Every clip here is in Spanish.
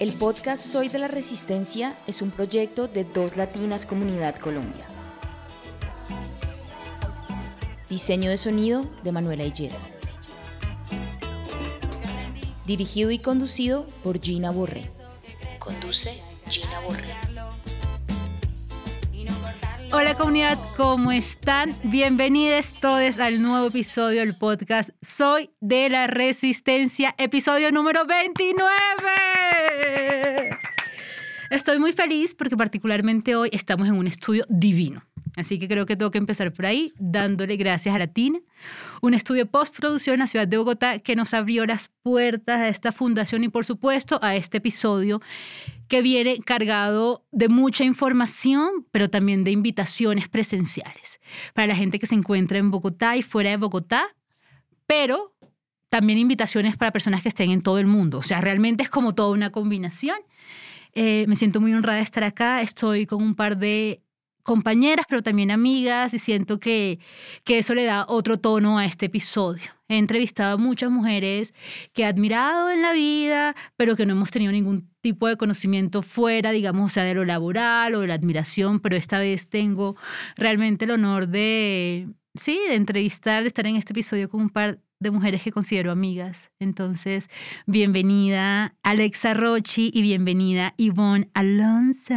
El podcast Soy de la Resistencia es un proyecto de Dos Latinas Comunidad Colombia. Diseño de sonido de Manuela Higuera. Dirigido y conducido por Gina Borré. Conduce Gina Borré. Hola comunidad, ¿cómo están? Bienvenidos todos al nuevo episodio del podcast Soy de la Resistencia, episodio número 29. Estoy muy feliz porque particularmente hoy estamos en un estudio divino. Así que creo que tengo que empezar por ahí, dándole gracias a la TINA, un estudio postproducción en la ciudad de Bogotá que nos abrió las puertas a esta fundación y por supuesto a este episodio que viene cargado de mucha información, pero también de invitaciones presenciales para la gente que se encuentra en Bogotá y fuera de Bogotá, pero también invitaciones para personas que estén en todo el mundo. O sea, realmente es como toda una combinación. Eh, me siento muy honrada de estar acá. Estoy con un par de compañeras, pero también amigas, y siento que, que eso le da otro tono a este episodio. He entrevistado a muchas mujeres que he admirado en la vida, pero que no hemos tenido ningún tipo de conocimiento fuera, digamos, o sea, de lo laboral o de la admiración, pero esta vez tengo realmente el honor de, sí, de entrevistar, de estar en este episodio con un par de mujeres que considero amigas. Entonces, bienvenida Alexa Rochi y bienvenida Yvonne Alonso.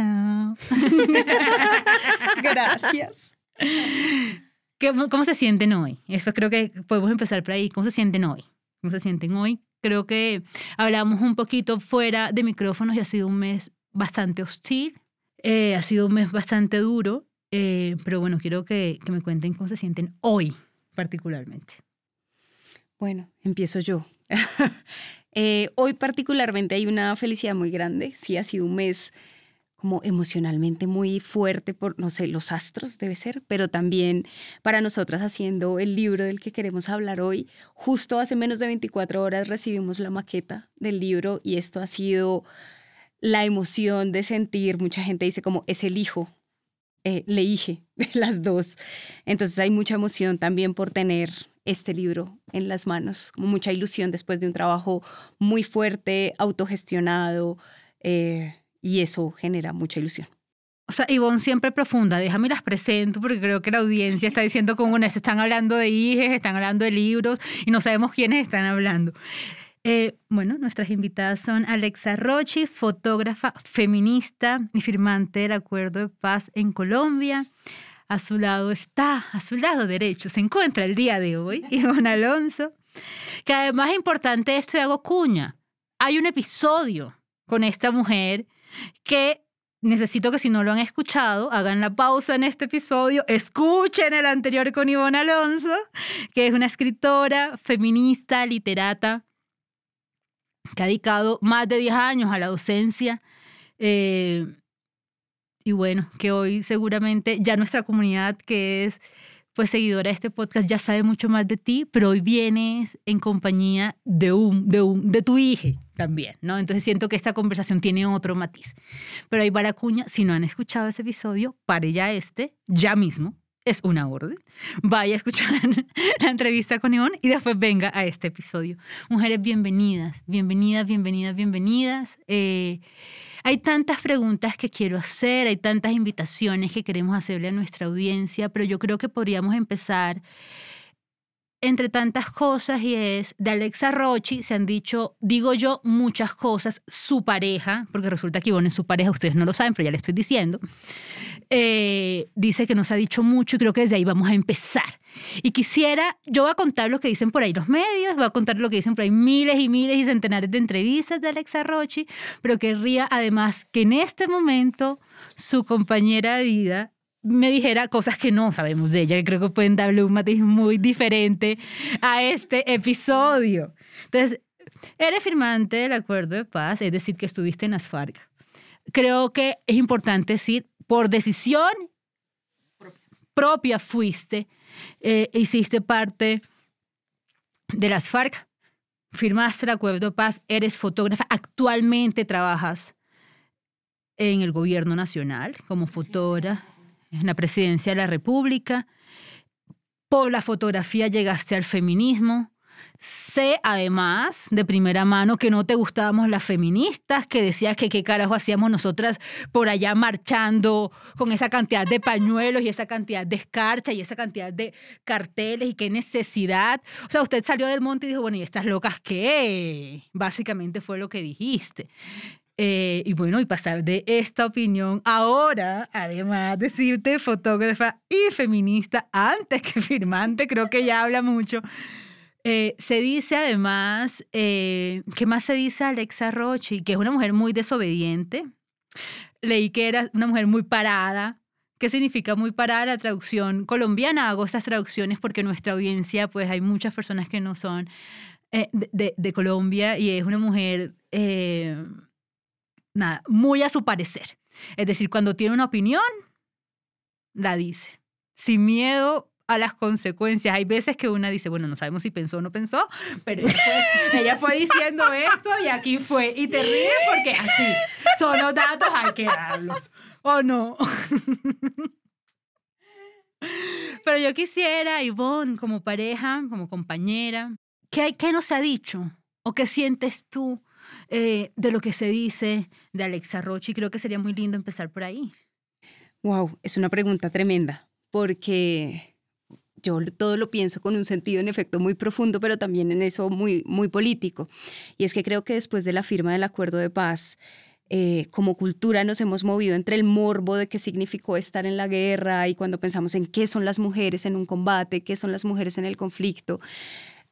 Gracias. ¿Cómo, se sienten hoy? Eso creo que podemos empezar por ahí. ¿Cómo se sienten hoy? ¿Cómo se sienten hoy? Creo que hablamos un poquito fuera de micrófonos y ha sido un mes bastante hostil. Eh, ha sido un mes bastante duro. Eh, pero bueno, quiero que, me cuenten cómo se sienten hoy particularmente. Bueno, empiezo yo. Eh, hoy particularmente hay una felicidad muy grande. Sí, ha sido un mes como emocionalmente muy fuerte por, no sé, los astros debe ser, pero también para nosotras haciendo el libro del que queremos hablar hoy. Justo hace menos de 24 horas recibimos la maqueta del libro y esto ha sido la emoción de sentir, mucha gente dice como es el hijo, eh, le dije las dos. Entonces hay mucha emoción también por tener este libro en las manos, como mucha ilusión después de un trabajo muy fuerte, autogestionado, eh, y eso genera mucha ilusión. O sea, Ivonne siempre profunda, déjame las presento porque creo que la audiencia está diciendo como una, están hablando de hijes, están hablando de libros y no sabemos quiénes están hablando. Eh, bueno, nuestras invitadas son Alexa Rochi, fotógrafa feminista y firmante del Acuerdo de Paz en Colombia. A su lado está, a su lado derecho, se encuentra el día de hoy Ivonne Alonso, que además es importante esto y hago cuña. Hay un episodio con esta mujer que necesito que si no lo han escuchado, hagan la pausa en este episodio, escuchen el anterior con Ivonne Alonso, que es una escritora, feminista, literata, que ha dedicado más de 10 años a la docencia. Eh, y bueno, que hoy seguramente ya nuestra comunidad que es pues seguidora de este podcast ya sabe mucho más de ti, pero hoy vienes en compañía de un, de un, de tu hija también, ¿no? Entonces siento que esta conversación tiene otro matiz. Pero ahí va la cuña, si no han escuchado ese episodio, pare ya este, ya mismo, es una orden. Vaya a escuchar la entrevista con Ivonne y después venga a este episodio. Mujeres, bienvenidas, bienvenidas, bienvenidas, bienvenidas. Eh, hay tantas preguntas que quiero hacer, hay tantas invitaciones que queremos hacerle a nuestra audiencia, pero yo creo que podríamos empezar entre tantas cosas y es de Alexa Rochi se han dicho, digo yo, muchas cosas, su pareja, porque resulta que Ivonne es su pareja, ustedes no lo saben, pero ya le estoy diciendo, eh, dice que nos ha dicho mucho y creo que desde ahí vamos a empezar. Y quisiera, yo voy a contar lo que dicen por ahí los medios, voy a contar lo que dicen por ahí miles y miles y centenares de entrevistas de Alexa Rochi, pero querría además que en este momento su compañera de vida me dijera cosas que no sabemos de ella, que creo que pueden darle un matiz muy diferente a este episodio. Entonces, eres firmante del acuerdo de paz, es decir, que estuviste en las FARC. Creo que es importante decir, por decisión propia, fuiste, eh, hiciste parte de las FARC, firmaste el acuerdo de paz, eres fotógrafa, actualmente trabajas en el gobierno nacional como fotógrafa en la presidencia de la República. Por la fotografía llegaste al feminismo, Sé además de primera mano que no te gustábamos las feministas, que decías que qué carajo hacíamos nosotras por allá marchando con esa cantidad de pañuelos y esa cantidad de escarcha y esa cantidad de carteles y qué necesidad. O sea, usted salió del monte y dijo, bueno, ¿y estas locas qué? Básicamente fue lo que dijiste. Eh, y bueno, y pasar de esta opinión ahora, además decirte fotógrafa y feminista antes que firmante, creo que ya habla mucho. Eh, se dice además, eh, ¿qué más se dice Alexa Rochi? Que es una mujer muy desobediente. Leí que era una mujer muy parada. ¿Qué significa muy parada la traducción colombiana? Hago estas traducciones porque nuestra audiencia, pues hay muchas personas que no son de, de, Colombia y es una mujer nada, muy a su parecer. Es decir, cuando tiene una opinión, la dice, sin miedo a las consecuencias. Hay veces que una dice, bueno, no sabemos si pensó o no pensó, pero ella fue diciendo esto y aquí fue. Y te ríes porque así, son los datos, hay que darlos. ¿O no? Pero yo quisiera, Ivonne, como pareja, como compañera, ¿qué, qué nos ha dicho? ¿O qué sientes tú eh, de lo que se dice de Alexa Rochi. Creo que sería muy lindo empezar por ahí. Wow, es una pregunta tremenda, porque yo todo lo pienso con un sentido en efecto muy profundo, pero también en eso muy, muy político. Y es que creo que después de la firma del acuerdo de paz, eh, como cultura nos hemos movido entre el morbo de qué significó estar en la guerra y cuando pensamos en qué son las mujeres en un combate, qué son las mujeres en el conflicto,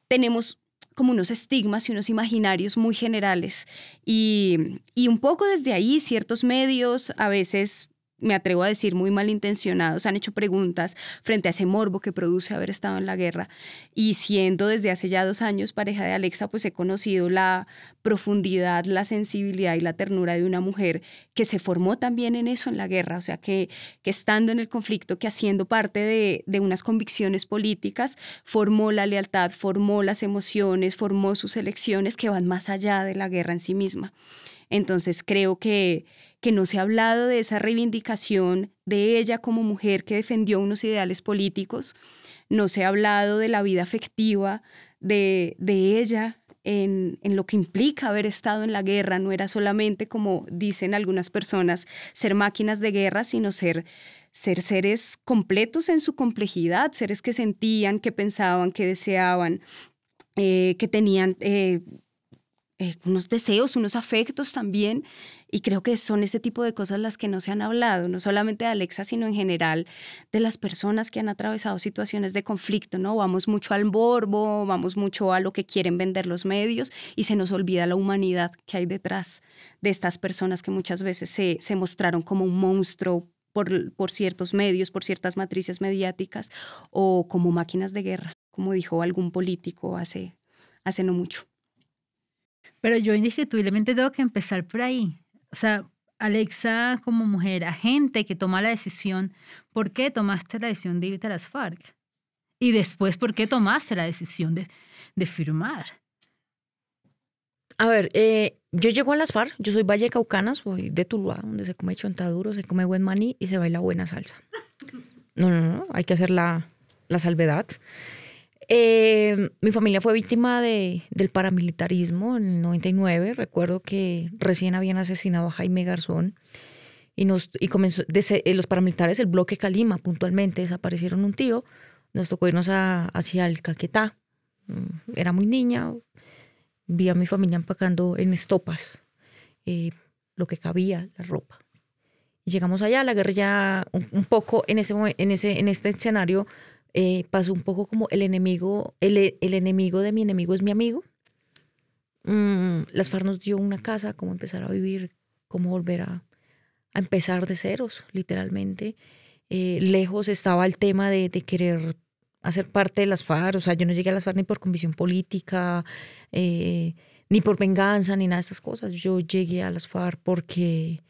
tenemos como unos estigmas y unos imaginarios muy generales. Y, y un poco desde ahí ciertos medios a veces me atrevo a decir, muy malintencionados, han hecho preguntas frente a ese morbo que produce haber estado en la guerra. Y siendo desde hace ya dos años pareja de Alexa, pues he conocido la profundidad, la sensibilidad y la ternura de una mujer que se formó también en eso, en la guerra. O sea, que, que estando en el conflicto, que haciendo parte de, de unas convicciones políticas, formó la lealtad, formó las emociones, formó sus elecciones que van más allá de la guerra en sí misma. Entonces creo que, que no se ha hablado de esa reivindicación de ella como mujer que defendió unos ideales políticos, no se ha hablado de la vida afectiva de, de ella en, en, lo que implica haber estado en la guerra. No era solamente, como dicen algunas personas, ser máquinas de guerra, sino ser, ser seres completos en su complejidad, seres que sentían, que pensaban, que deseaban, eh, que tenían eh, eh, unos deseos, unos afectos también. Y creo que son ese tipo de cosas las que no se han hablado, no solamente de Alexa, sino en general de las personas que han atravesado situaciones de conflicto, ¿no? Vamos mucho al borbo, vamos mucho a lo que quieren vender los medios y se nos olvida la humanidad que hay detrás de estas personas que muchas veces se, se mostraron como un monstruo por, por ciertos medios, por ciertas matrices mediáticas o como máquinas de guerra, como dijo algún político hace, hace no mucho. Pero yo indiscutiblemente tengo que empezar por ahí. O sea, Alexa como mujer, agente que toma la decisión, ¿por qué tomaste la decisión de irte a las FARC? Y después, ¿por qué tomaste la decisión de, de firmar? A ver, eh, yo llego a las FARC, yo soy Valle Caucana, soy de Tuluá, donde se come chontaduro, se come buen maní y se baila buena salsa. No, no, no, hay que hacer la, la salvedad. Eh, mi familia fue víctima de, del paramilitarismo en el 99. Recuerdo que recién habían asesinado a Jaime Garzón y, nos, y comenzó, eh, los paramilitares, el bloque Calima puntualmente, desaparecieron un tío. Nos tocó irnos hacia el Caquetá. Mm, era muy niña. Vi a mi familia empacando en estopas eh, lo que cabía, la ropa. Llegamos allá, la guerrilla un, un poco en, ese, en, ese, en este escenario eh, pasó un poco como el enemigo, el, el, enemigo de mi enemigo es mi amigo. Mm, las FARC nos dio una casa, cómo empezar a vivir, cómo volver a, a empezar de ceros, literalmente. Eh, lejos estaba el tema de, de, querer hacer parte de las FARC, o sea, yo no llegué a las FARC ni por convicción política, eh, ni por venganza, ni nada de esas cosas. Yo llegué a las FARC porque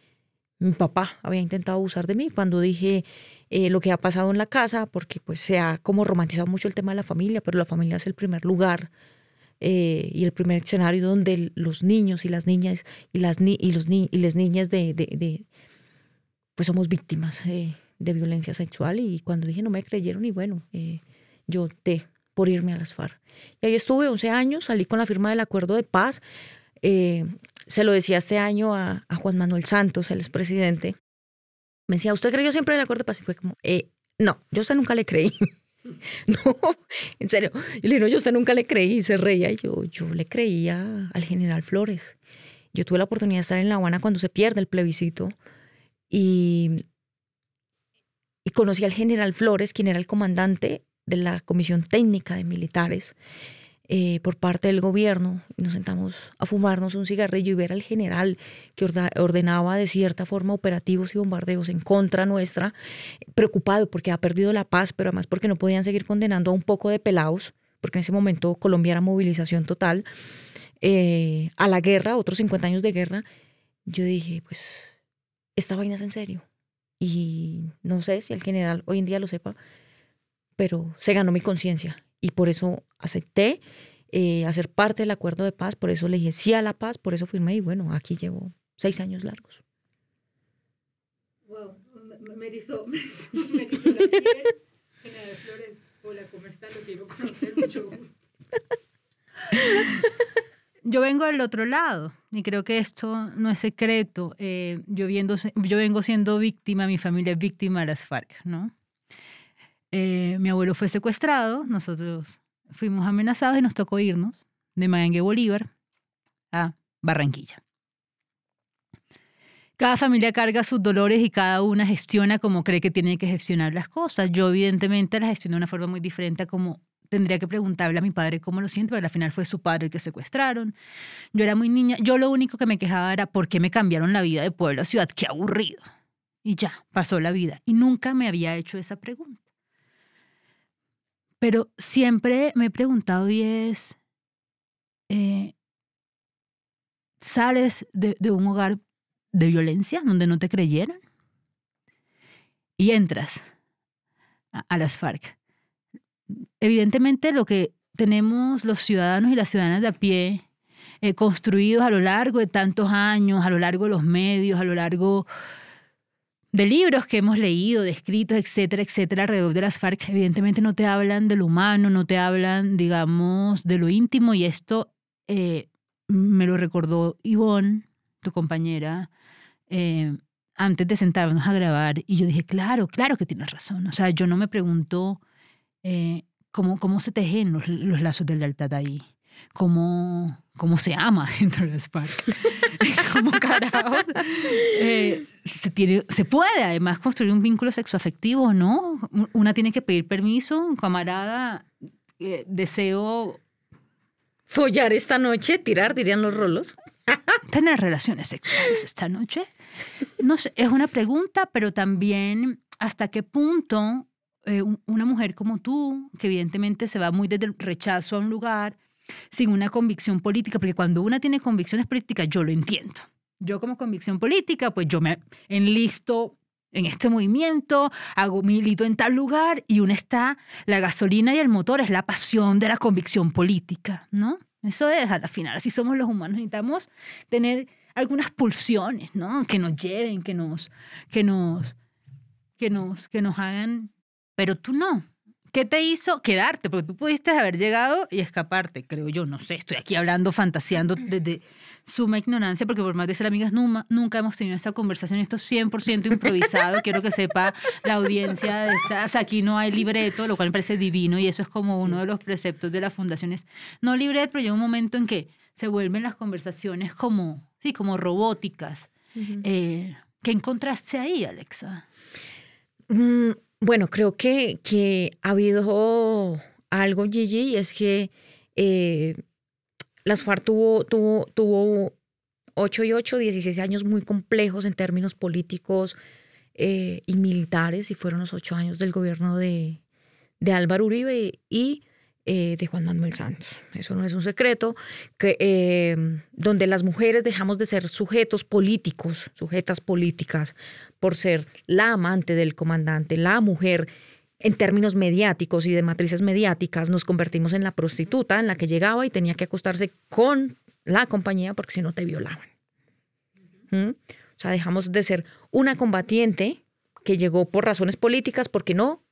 mi papá había intentado abusar de mí. Cuando dije, eh, lo que ha pasado en la casa, porque pues se ha como romantizado mucho el tema de la familia, pero la familia es el primer lugar eh, y el primer escenario donde los niños y las niñas y las, ni y los ni y las niñas de, de, de, pues somos víctimas eh, de violencia sexual y cuando dije no me creyeron y bueno, yo te por irme a las FARC. Y ahí estuve 11 años, salí con la firma del acuerdo de paz. Se lo decía este año a, a Juan Manuel Santos, el expresidente. Me decía, ¿usted creyó siempre en el acuerdo de paz? Y fue como, eh, no, yo a usted nunca le creí. no, en serio. Y le digo, yo a usted nunca le creí. Y se reía. Y yo, yo le creía al general Flores. Yo tuve la oportunidad de estar en La Habana cuando se pierde el plebiscito. Y, y conocí al general Flores, quien era el comandante de la Comisión Técnica de Militares eh, por parte del gobierno. Nos sentamos a fumarnos un cigarrillo y ver al general que ordenaba de cierta forma operativos y bombardeos en contra nuestra, preocupado porque ha perdido la paz, pero además porque no podían seguir condenando a un poco de pelados, porque en ese momento Colombia era movilización total, eh, a la guerra, otros 50 años de guerra. Yo dije, pues, esta vaina es en serio. Y no sé si el general hoy en día lo sepa, pero se ganó mi conciencia y por eso acepté eh, hacer parte del acuerdo de paz, por eso le dije sí a la paz, por eso firmé y bueno, aquí llevo seis años largos. Wow, me erizó, me erizó, la piel. General Flores, hola, ¿cómo está? Lo quiero conocer, mucho gusto. Yo vengo del otro lado y creo que esto no es secreto. Eh, yo, viendo, yo vengo siendo víctima, mi familia es víctima de las FARC, ¿no? Eh, mi abuelo fue secuestrado, nosotros fuimos amenazados y nos tocó irnos de Maengue Bolívar a Barranquilla. Cada familia carga sus dolores y cada una gestiona como cree que tiene que gestionar las cosas. Yo evidentemente las gestioné de una forma muy diferente como tendría que preguntarle a mi padre cómo lo siente, pero al final fue su padre el que secuestraron. Yo era muy niña, yo lo único que me quejaba era por qué me cambiaron la vida de pueblo a ciudad, qué aburrido. Y ya, pasó la vida. Y nunca me había hecho esa pregunta. Pero siempre me he preguntado y es, eh, ¿sales de, un hogar de violencia donde no te creyeron? Y entras a, las FARC. Evidentemente lo que tenemos los ciudadanos y las ciudadanas de a pie eh, construidos a lo largo de tantos años, a lo largo de los medios, a lo largo de libros que hemos leído, de escritos, etcétera, etcétera, alrededor de las FARC, evidentemente no te hablan de lo humano, no te hablan, digamos, de lo íntimo y esto eh, me lo recordó Ivonne, tu compañera, eh, antes de sentarnos a grabar y yo dije, claro, claro que tienes razón. O sea, yo no me pregunto eh, cómo, cómo se tejen los, los lazos del lealtad ahí cómo, cómo se ama dentro de las FARC. como carajos. Eh, se, se puede además construir un vínculo sexoafectivo, ¿no? Una tiene que pedir permiso, camarada, eh, deseo... Follar esta noche, tirar, dirían los rolos. Tener relaciones sexuales esta noche. No sé, es una pregunta, pero también hasta qué punto eh, una mujer como tú, que evidentemente se va muy desde el rechazo a un lugar, sin una convicción política, porque cuando una tiene convicciones políticas, yo lo entiendo. Yo como convicción política, pues yo me enlisto en este movimiento, hago milito en tal lugar y una está, la gasolina y el motor es la pasión de la convicción política, ¿no? Eso es, a la final, así somos los humanos, necesitamos tener algunas pulsiones, ¿no? Que nos lleven, que nos, que nos, que nos, que nos hagan, pero tú no, ¿Qué te hizo quedarte? Porque tú pudiste haber llegado y escaparte, creo yo. No sé, estoy aquí hablando, fantaseando desde suma ignorancia, porque por más de ser amigas, nunca, hemos tenido esta conversación. Esto es 100% improvisado. Quiero que sepa la audiencia de esta. O sea, aquí no hay libreto, lo cual me parece divino y eso es como uno de los preceptos de las fundaciones. No libreto, pero llega un momento en que se vuelven las conversaciones como, sí, como robóticas. Eh, ¿Qué encontraste ahí, Alexa? Mm, bueno, creo que, que ha habido algo, Gigi, y es que eh, las FARC tuvo, tuvo, tuvo 8 y 8, 16 años muy complejos en términos políticos eh, y militares, y fueron los ocho años del gobierno de, de Álvaro Uribe y eh, de Juan Manuel Santos. Eso no es un secreto, que, eh, donde las mujeres dejamos de ser sujetos políticos, sujetas políticas, por ser la amante del comandante, la mujer en términos mediáticos y de matrices mediáticas, nos convertimos en la prostituta en la que llegaba y tenía que acostarse con la compañía porque si no te violaban. ¿Mm? O sea, dejamos de ser una combatiente que llegó por razones políticas, porque no,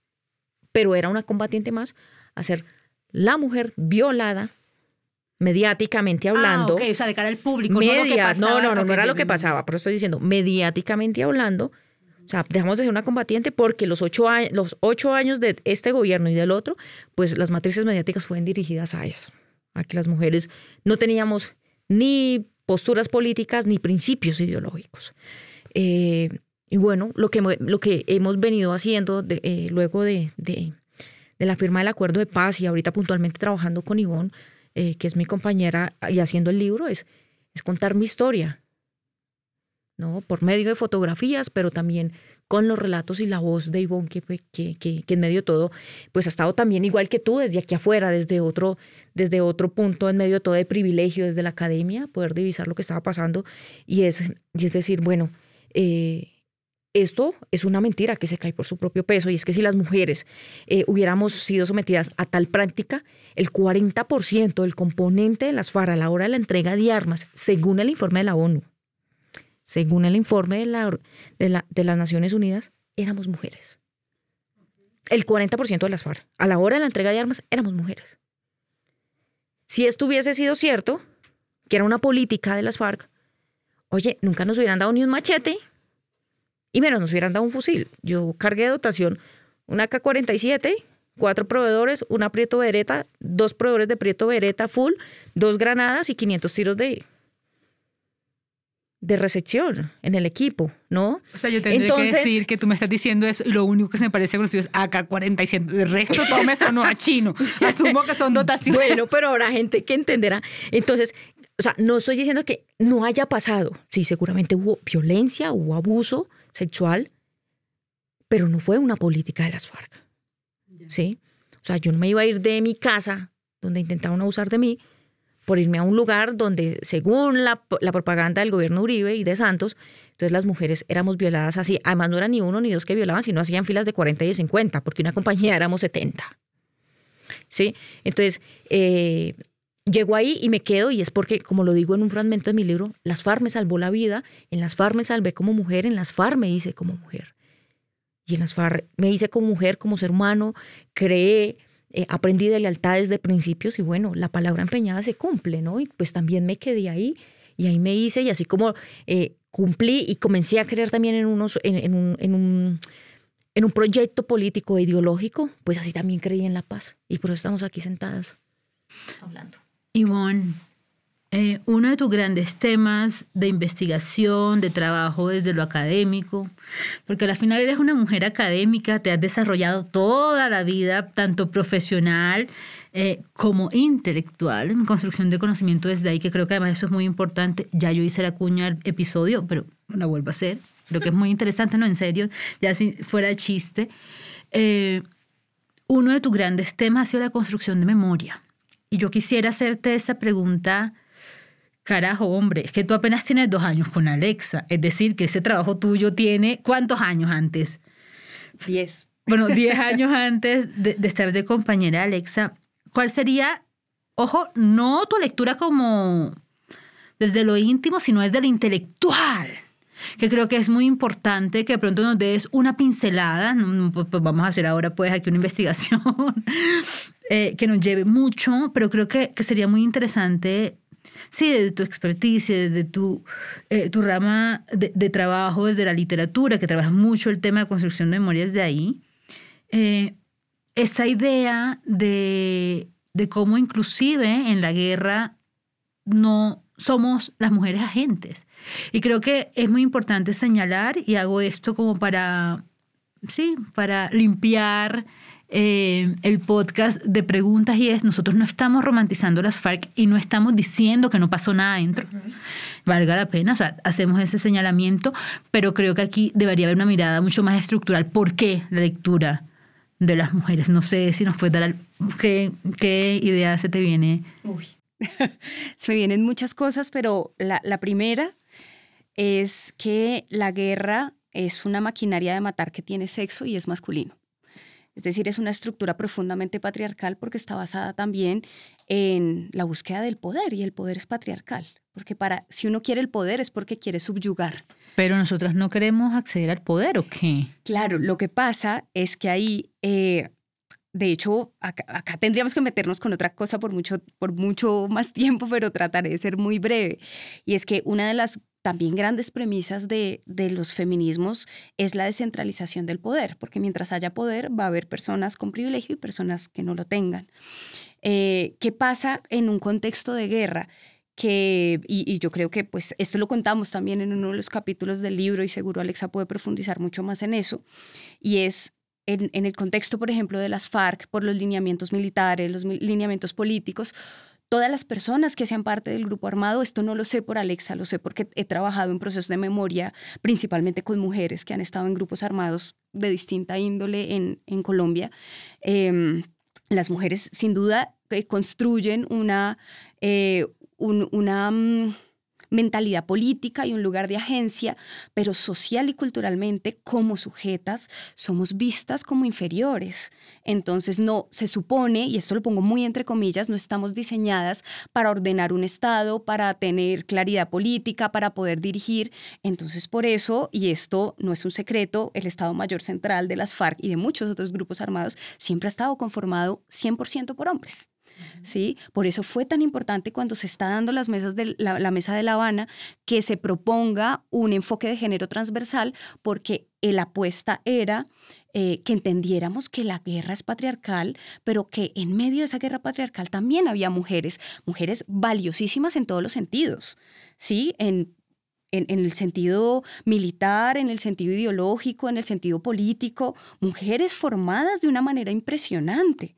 pero era una combatiente más, a ser la mujer violada, mediáticamente hablando. Ah, ok, o sea, de cara al público. media, no, lo que no, pasaba, no, no, era lo que pasaba, pero estoy diciendo, mediáticamente hablando, o sea, dejamos de ser una combatiente porque los ocho, años, los ocho años de este gobierno y del otro, pues las matrices mediáticas fueron dirigidas a eso, a que las mujeres no teníamos ni posturas políticas ni principios ideológicos. Eh, y bueno, lo que, lo que hemos venido haciendo de- eh, luego de, de- de la firma del acuerdo de paz y ahorita puntualmente trabajando con Ivonne, eh, que es mi compañera y haciendo el libro, es, es contar mi historia, ¿no? Por medio de fotografías, pero también con los relatos y la voz de Ivonne, que, que, que en medio de todo, pues ha estado también igual que tú, desde aquí afuera, desde otro, desde otro punto, en medio de todo de privilegio, desde la academia, poder divisar lo que estaba pasando. Y es, y es decir, bueno, eh, esto es una mentira que se cae por su propio peso y es que si las mujeres eh, hubiéramos sido sometidas a tal práctica, el 40% del componente de las FARC a la hora de la entrega de armas, según el informe de la ONU, según el informe de, la, de, de las Naciones Unidas, éramos mujeres. El 40% de las FARC a la hora de la entrega de armas éramos mujeres. Si esto hubiese sido cierto, que era una política de las FARC, oye, nunca nos hubieran dado ni un machete y menos nos hubieran dado un fusil. Yo cargué de dotación una K-47, cuatro proveedores, una Prieto Beretta, dos proveedores de Prieto Beretta full, dos granadas y 500 tiros de, de recepción en el equipo, ¿no? O sea, yo Entonces- que decir que tú me estás diciendo eso y lo único que se me parece conocido es AK-47. El resto todo me sonó a chino. Asumo que son dotaciones. Bueno, pero habrá gente que entenderá. Entonces, o sea, no estoy diciendo que no haya pasado. Sí, seguramente hubo violencia, hubo abuso sexual, pero no fue una política de las FARC. ¿Sí? O sea, yo no me iba a ir de mi casa, donde intentaban abusar de mí, por irme a un lugar donde, según la, la propaganda del gobierno Uribe y de Santos, entonces las mujeres éramos violadas así. Además, no era ni uno ni dos que violaban, sino hacían filas de 40 y de 50, porque una compañía éramos 70. ¿sí? Entonces, eh, llego ahí y me quedo y es porque, como lo digo en un fragmento de mi libro, las FARC me salvó la vida, en las FARC me salvé como mujer, en las FARC me hice como mujer. Y en las FARC me hice como mujer, como ser humano, creé, eh, aprendí de lealtades, de principios y bueno, la palabra empeñada se cumple, ¿no? Y pues también me quedé ahí y ahí me hice y así como eh, cumplí y comencé a creer también en, unos, en, en un... En un en un proyecto político e ideológico, pues así también creí en la paz. Y por eso estamos aquí sentadas hablando. Ivonne, eh, uno de tus grandes temas de investigación, de trabajo desde lo académico, porque al final eres una mujer académica, te has desarrollado toda la vida, tanto profesional eh, como intelectual, en construcción de conocimiento desde ahí, que creo que además eso es muy importante. Ya yo hice la cuña al episodio, pero la vuelvo a hacer. Creo que es muy interesante, no, en serio, ya si fuera chiste. Eh, uno de tus grandes temas ha sido la construcción de memoria. Y yo quisiera hacerte esa pregunta, carajo, hombre, es que tú apenas tienes dos años con Alexa, es decir, que ese trabajo tuyo tiene, ¿cuántos años antes? Diez. Bueno, diez años antes de, de estar de compañera Alexa, ¿cuál sería, ojo, no tu lectura como desde lo íntimo, sino desde lo intelectual? que creo que es muy importante que de pronto nos des una pincelada, pues, pues vamos a hacer ahora pues aquí una investigación eh, que nos lleve mucho, pero creo que, que sería muy interesante, sí, desde tu expertise, desde tu, eh, tu rama de, de, trabajo, desde la literatura, que trabajas mucho el tema de construcción de memorias de ahí, eh, esa idea de, de cómo inclusive en la guerra no somos las mujeres agentes. Y creo que es muy importante señalar, y hago esto como para, sí, para limpiar eh, el podcast de preguntas, y es, nosotros no estamos romantizando las FARC y no estamos diciendo que no pasó nada dentro. Uh -huh. Valga la pena, o sea, hacemos ese señalamiento, pero creo que aquí debería haber una mirada mucho más estructural. ¿Por qué la lectura de las mujeres? No sé si nos puedes dar qué, qué idea se te viene. Uy. se me vienen muchas cosas, pero la, la, primera es que la guerra es una maquinaria de matar que tiene sexo y es masculino. Es decir, es una estructura profundamente patriarcal porque está basada también en la búsqueda del poder y el poder es patriarcal. Porque para, si uno quiere el poder es porque quiere subyugar. Pero nosotras no queremos acceder al poder, ¿o qué? Claro, lo que pasa es que ahí eh, de hecho, acá, acá, tendríamos que meternos con otra cosa por mucho, por mucho más tiempo, pero trataré de ser muy breve. Y es que una de las también grandes premisas de, de, los feminismos es la descentralización del poder, porque mientras haya poder va a haber personas con privilegio y personas que no lo tengan. Eh, ¿Qué pasa en un contexto de guerra? Que, y, y, yo creo que pues esto lo contamos también en uno de los capítulos del libro y seguro Alexa puede profundizar mucho más en eso, y es en, en el contexto, por ejemplo, de las FARC, por los lineamientos militares, los lineamientos políticos, todas las personas que sean parte del grupo armado, esto no lo sé por Alexa, lo sé porque he trabajado en procesos de memoria, principalmente con mujeres que han estado en grupos armados de distinta índole en, en Colombia. Eh, las mujeres sin duda eh, construyen una, eh, um, mentalidad política y un lugar de agencia, pero social y culturalmente como sujetas somos vistas como inferiores. Entonces no se supone, y esto lo pongo muy entre comillas, no estamos diseñadas para ordenar un Estado, para tener claridad política, para poder dirigir. Entonces por eso, y esto no es un secreto, el Estado Mayor Central de las FARC y de muchos otros grupos armados siempre ha estado conformado 100% por hombres. ¿Sí? Por eso fue tan importante cuando se está dando las mesas de la, mesa de La Habana que se proponga un enfoque de género transversal, porque la apuesta era eh, que entendiéramos que la guerra es patriarcal, pero que en medio de esa guerra patriarcal también había mujeres, mujeres valiosísimas en todos los sentidos, ¿sí? En en, en, el sentido militar, en el sentido ideológico, en el sentido político, mujeres formadas de una manera impresionante.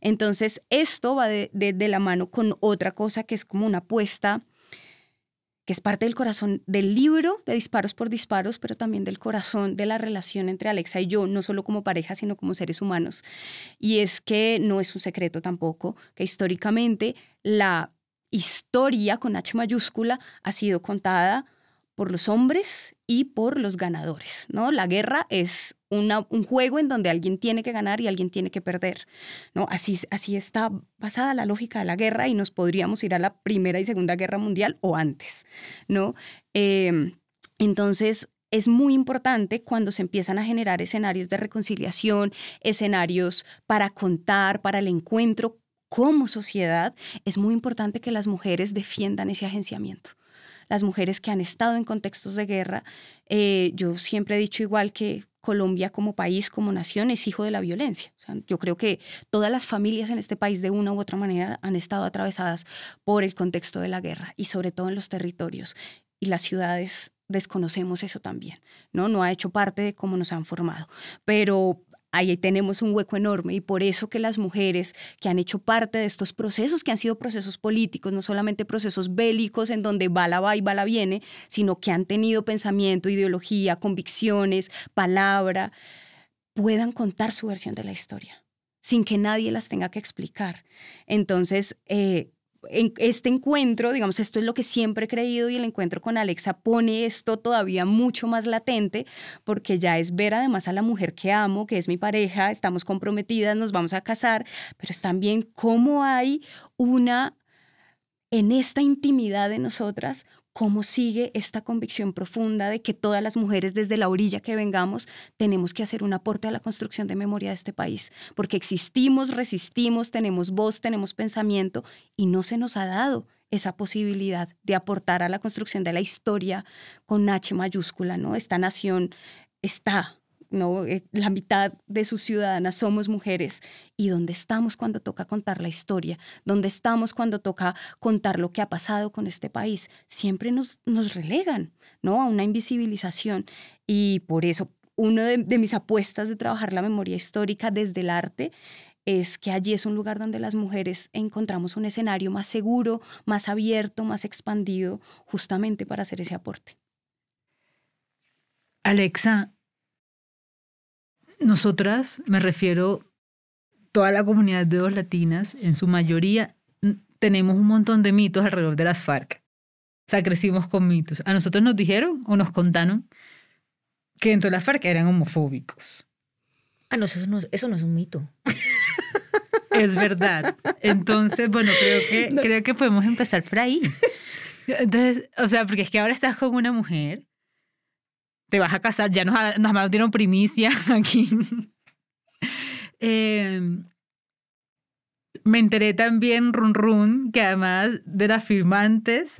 Entonces, esto va de, de, de, la mano con otra cosa que es como una apuesta, que es parte del corazón del libro de Disparos por Disparos, pero también del corazón de la relación entre Alexa y yo, no solo como pareja, sino como seres humanos. Y es que no es un secreto tampoco que históricamente la historia con H mayúscula ha sido contada por los hombres y por los ganadores, ¿no? La guerra es una, un juego en donde alguien tiene que ganar y alguien tiene que perder, ¿no? Así, así está basada la lógica de la guerra y nos podríamos ir a la Primera y Segunda Guerra Mundial o antes, ¿no? Eh, entonces, es muy importante cuando se empiezan a generar escenarios de reconciliación, escenarios para contar, para el encuentro como sociedad, es muy importante que las mujeres defiendan ese agenciamiento las mujeres que han estado en contextos de guerra. Eh, yo siempre he dicho igual que Colombia como país, como nación, es hijo de la violencia. Yo creo que todas las familias en este país de una u otra manera han estado atravesadas por el contexto de la guerra y sobre todo en los territorios. Y las ciudades desconocemos eso también, ¿no? No ha hecho parte de cómo nos han formado. Pero ahí tenemos un hueco enorme y por eso que las mujeres que han hecho parte de estos procesos, que han sido procesos políticos, no solamente procesos bélicos en donde bala va y bala viene, sino que han tenido pensamiento, ideología, convicciones, palabra, puedan contar su versión de la historia sin que nadie las tenga que explicar. Entonces, eh, en este encuentro, digamos, esto es lo que siempre he creído y el encuentro con Alexa pone esto todavía mucho más latente porque ya es ver además a la mujer que amo, que es mi pareja, estamos comprometidas, nos vamos a casar, pero es también cómo hay una, en esta intimidad de nosotras, cómo sigue esta convicción profunda de que todas las mujeres desde la orilla que vengamos tenemos que hacer un aporte a la construcción de memoria de este país, porque existimos, resistimos, tenemos voz, tenemos pensamiento y no se nos ha dado esa posibilidad de aportar a la construcción de la historia con H mayúscula, ¿no? Esta nación está ¿no? Eh, la mitad de sus ciudadanas somos mujeres. ¿Y dónde estamos cuando toca contar la historia? ¿Dónde estamos cuando toca contar lo que ha pasado con este país? Siempre nos, nos relegan ¿no? a una invisibilización. Y por eso, una de, de mis apuestas de trabajar la memoria histórica desde el arte es que allí es un lugar donde las mujeres encontramos un escenario más seguro, más abierto, más expandido, justamente para hacer ese aporte. Alexa, nosotras, me refiero toda la comunidad de dos latinas, en su mayoría tenemos un montón de mitos alrededor de las FARC. O sea, crecimos con mitos. A nosotros nos dijeron o nos contaron que dentro de las FARC eran homofóbicos. Ah, no, eso no, eso no es un mito. Es verdad. Entonces, bueno, creo que, no. creo que podemos empezar por ahí. Entonces, o sea, porque es que ahora estás con una mujer te vas a casar, ya nos, nos dieron primicia aquí. eh, me enteré también, Run Run, que además de las firmantes,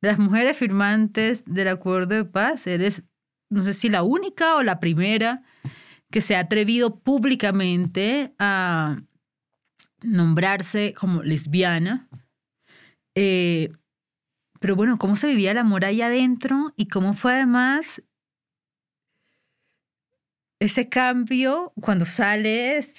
de las mujeres firmantes del acuerdo de paz, eres, no sé si la única o la primera que se ha atrevido públicamente a nombrarse como lesbiana. Eh, pero bueno, ¿cómo se vivía el amor ahí adentro y cómo fue además ese cambio cuando sales,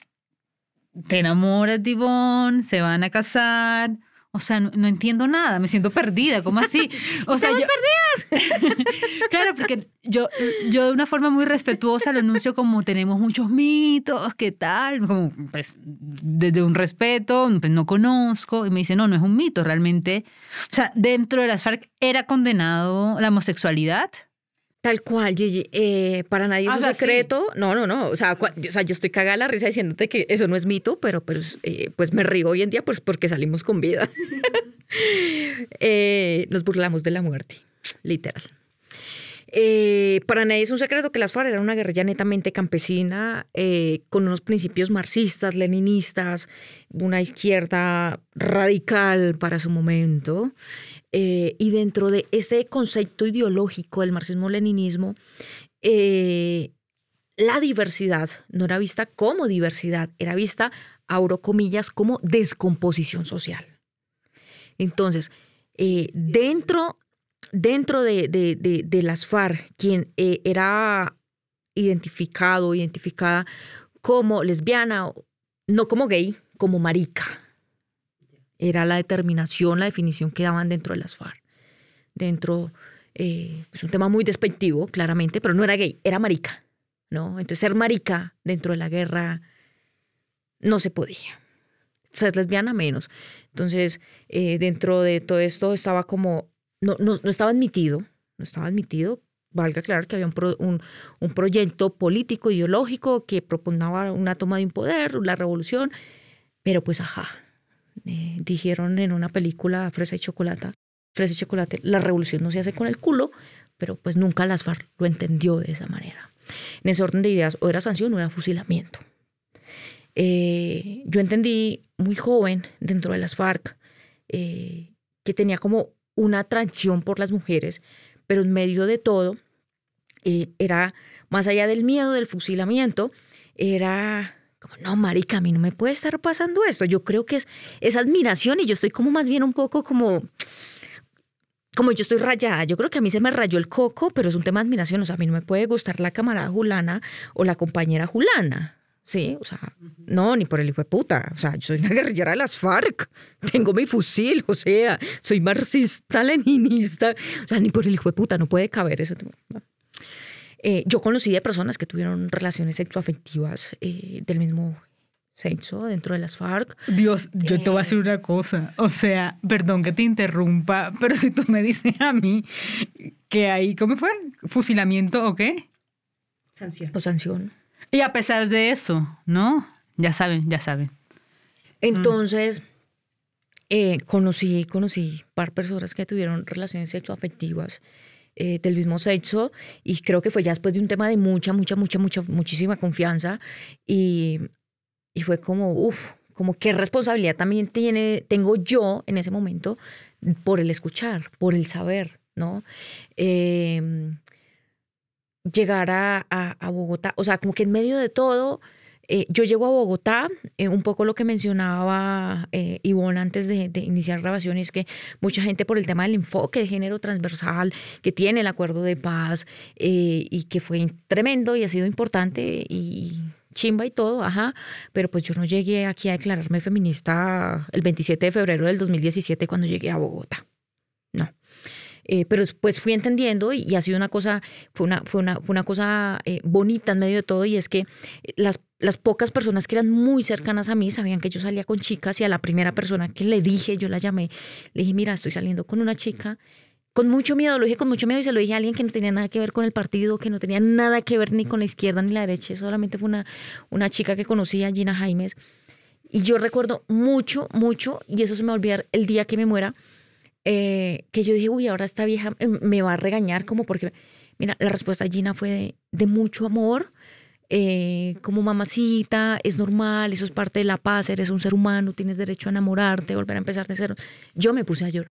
te enamoras de Ivonne, se van a casar? O sea, no, no entiendo nada, me siento perdida, ¿cómo así? O sea, yo, perdidas! claro, porque yo, yo de una forma muy respetuosa lo anuncio como tenemos muchos mitos, ¿qué tal? Como, pues, desde un respeto, pues no conozco. Y me dice, no, no es un mito, realmente. O sea, dentro de las FARC era condenado la homosexualidad. Tal cual, Gigi. Eh, para nadie es Ah, un sí. secreto. No, no, no. O sea, cua- yo, o sea, yo estoy cagada la risa diciéndote que eso no es mito, pero pues, eh, pues me río hoy en día pues porque salimos con vida. Eh, nos burlamos de la muerte, literal. Para nadie es un secreto que las FARC eran una guerrilla netamente campesina, con unos principios marxistas, leninistas, una izquierda radical para su momento. Eh, y dentro de este concepto ideológico del marxismo-leninismo, eh, la diversidad no era vista como diversidad, era vista, abro comillas, como descomposición social. Entonces, eh, dentro, dentro de, de- de- de las FARC, quien era identificado, identificada como lesbiana, no como gay, como marica. Era la determinación, la definición que daban dentro de las FARC. Dentro, eh, es un tema muy despectivo, claramente, pero no era gay, era marica. ¿no? Entonces, ser marica dentro de la guerra no se podía. Ser lesbiana menos. Entonces, eh, dentro de todo esto estaba como, no, no, no estaba admitido, no estaba admitido, valga aclarar que había un, un proyecto político, ideológico que proponía una toma de un poder, la revolución, pero pues ajá, eh, dijeron en una película Fresa y Chocolate, Fresa y Chocolate, la revolución no se hace con el culo, pero pues nunca las FARC lo entendió de esa manera. En ese orden de ideas, o era sanción o era fusilamiento. Eh, yo entendí muy joven dentro de las FARC eh, que tenía como una atracción por las mujeres, pero en medio de todo era, más allá del miedo del fusilamiento, era como, no, marica, a mí no me puede estar pasando esto. Yo creo que es, es admiración y yo estoy como más bien un poco como, como yo estoy rayada. Yo creo que a mí se me rayó el coco, pero es un tema de admiración. O sea, a mí no me puede gustar la camarada Julana o la compañera Julana. Sí, o sea, no, ni por el hijo de puta. O sea, yo soy una guerrillera de las FARC. Tengo mi fusil, o sea, soy marxista, leninista. O sea, ni por el hijo de puta, no puede caber eso. Eh, yo conocí de personas que tuvieron relaciones sexoafectivas eh, del mismo sexo dentro de las FARC. Dios, yo te voy a decir una cosa. O sea, perdón que te interrumpa, pero si tú me dices a mí que hay, ¿cómo fue? ¿Fusilamiento o qué? Sanción. O sanción. Y a pesar de eso, ¿no? Ya saben, ya saben. Entonces, eh, conocí, conocí par personas que tuvieron relaciones sexoafectivas eh, del mismo sexo y creo que fue ya después de un tema de mucha, mucha, mucha, mucha, muchísima confianza y, y fue como, uff, como qué responsabilidad también tiene, tengo yo en ese momento por el escuchar, por el saber, ¿no? Eh, llegar a, a, a Bogotá, o sea, como que en medio de todo eh, yo llego a Bogotá, eh, un poco lo que mencionaba eh, Ivonne antes de, de iniciar grabaciones, que mucha gente por el tema del enfoque de género transversal que tiene el acuerdo de paz eh, y que fue tremendo y ha sido importante y chimba y todo, ajá, pero pues yo no llegué aquí a declararme feminista el 27 de febrero del 2017 cuando llegué a Bogotá. No. Eh, pero después fui entendiendo y, y ha sido una cosa, fue una, fue una, fue una cosa eh, bonita en medio de todo y es que las, las pocas personas que eran muy cercanas a mí sabían que yo salía con chicas y a la primera persona que le dije, yo la llamé, le dije, mira, estoy saliendo con una chica, con mucho miedo, lo dije con mucho miedo y se lo dije a alguien que no tenía nada que ver con el partido, que no tenía nada que ver ni con la izquierda ni la derecha, solamente fue una, una chica que conocía, Gina Jaimes. Y yo recuerdo mucho, mucho, y eso se me va a olvidar el día que me muera, eh, que yo dije, uy, ahora esta vieja me va a regañar como porque, mira, la respuesta de Gina fue de mucho amor, eh, como mamacita, es normal, eso es parte de la paz, eres un ser humano, tienes derecho a enamorarte, volver a empezar de cero. Yo me puse a llorar,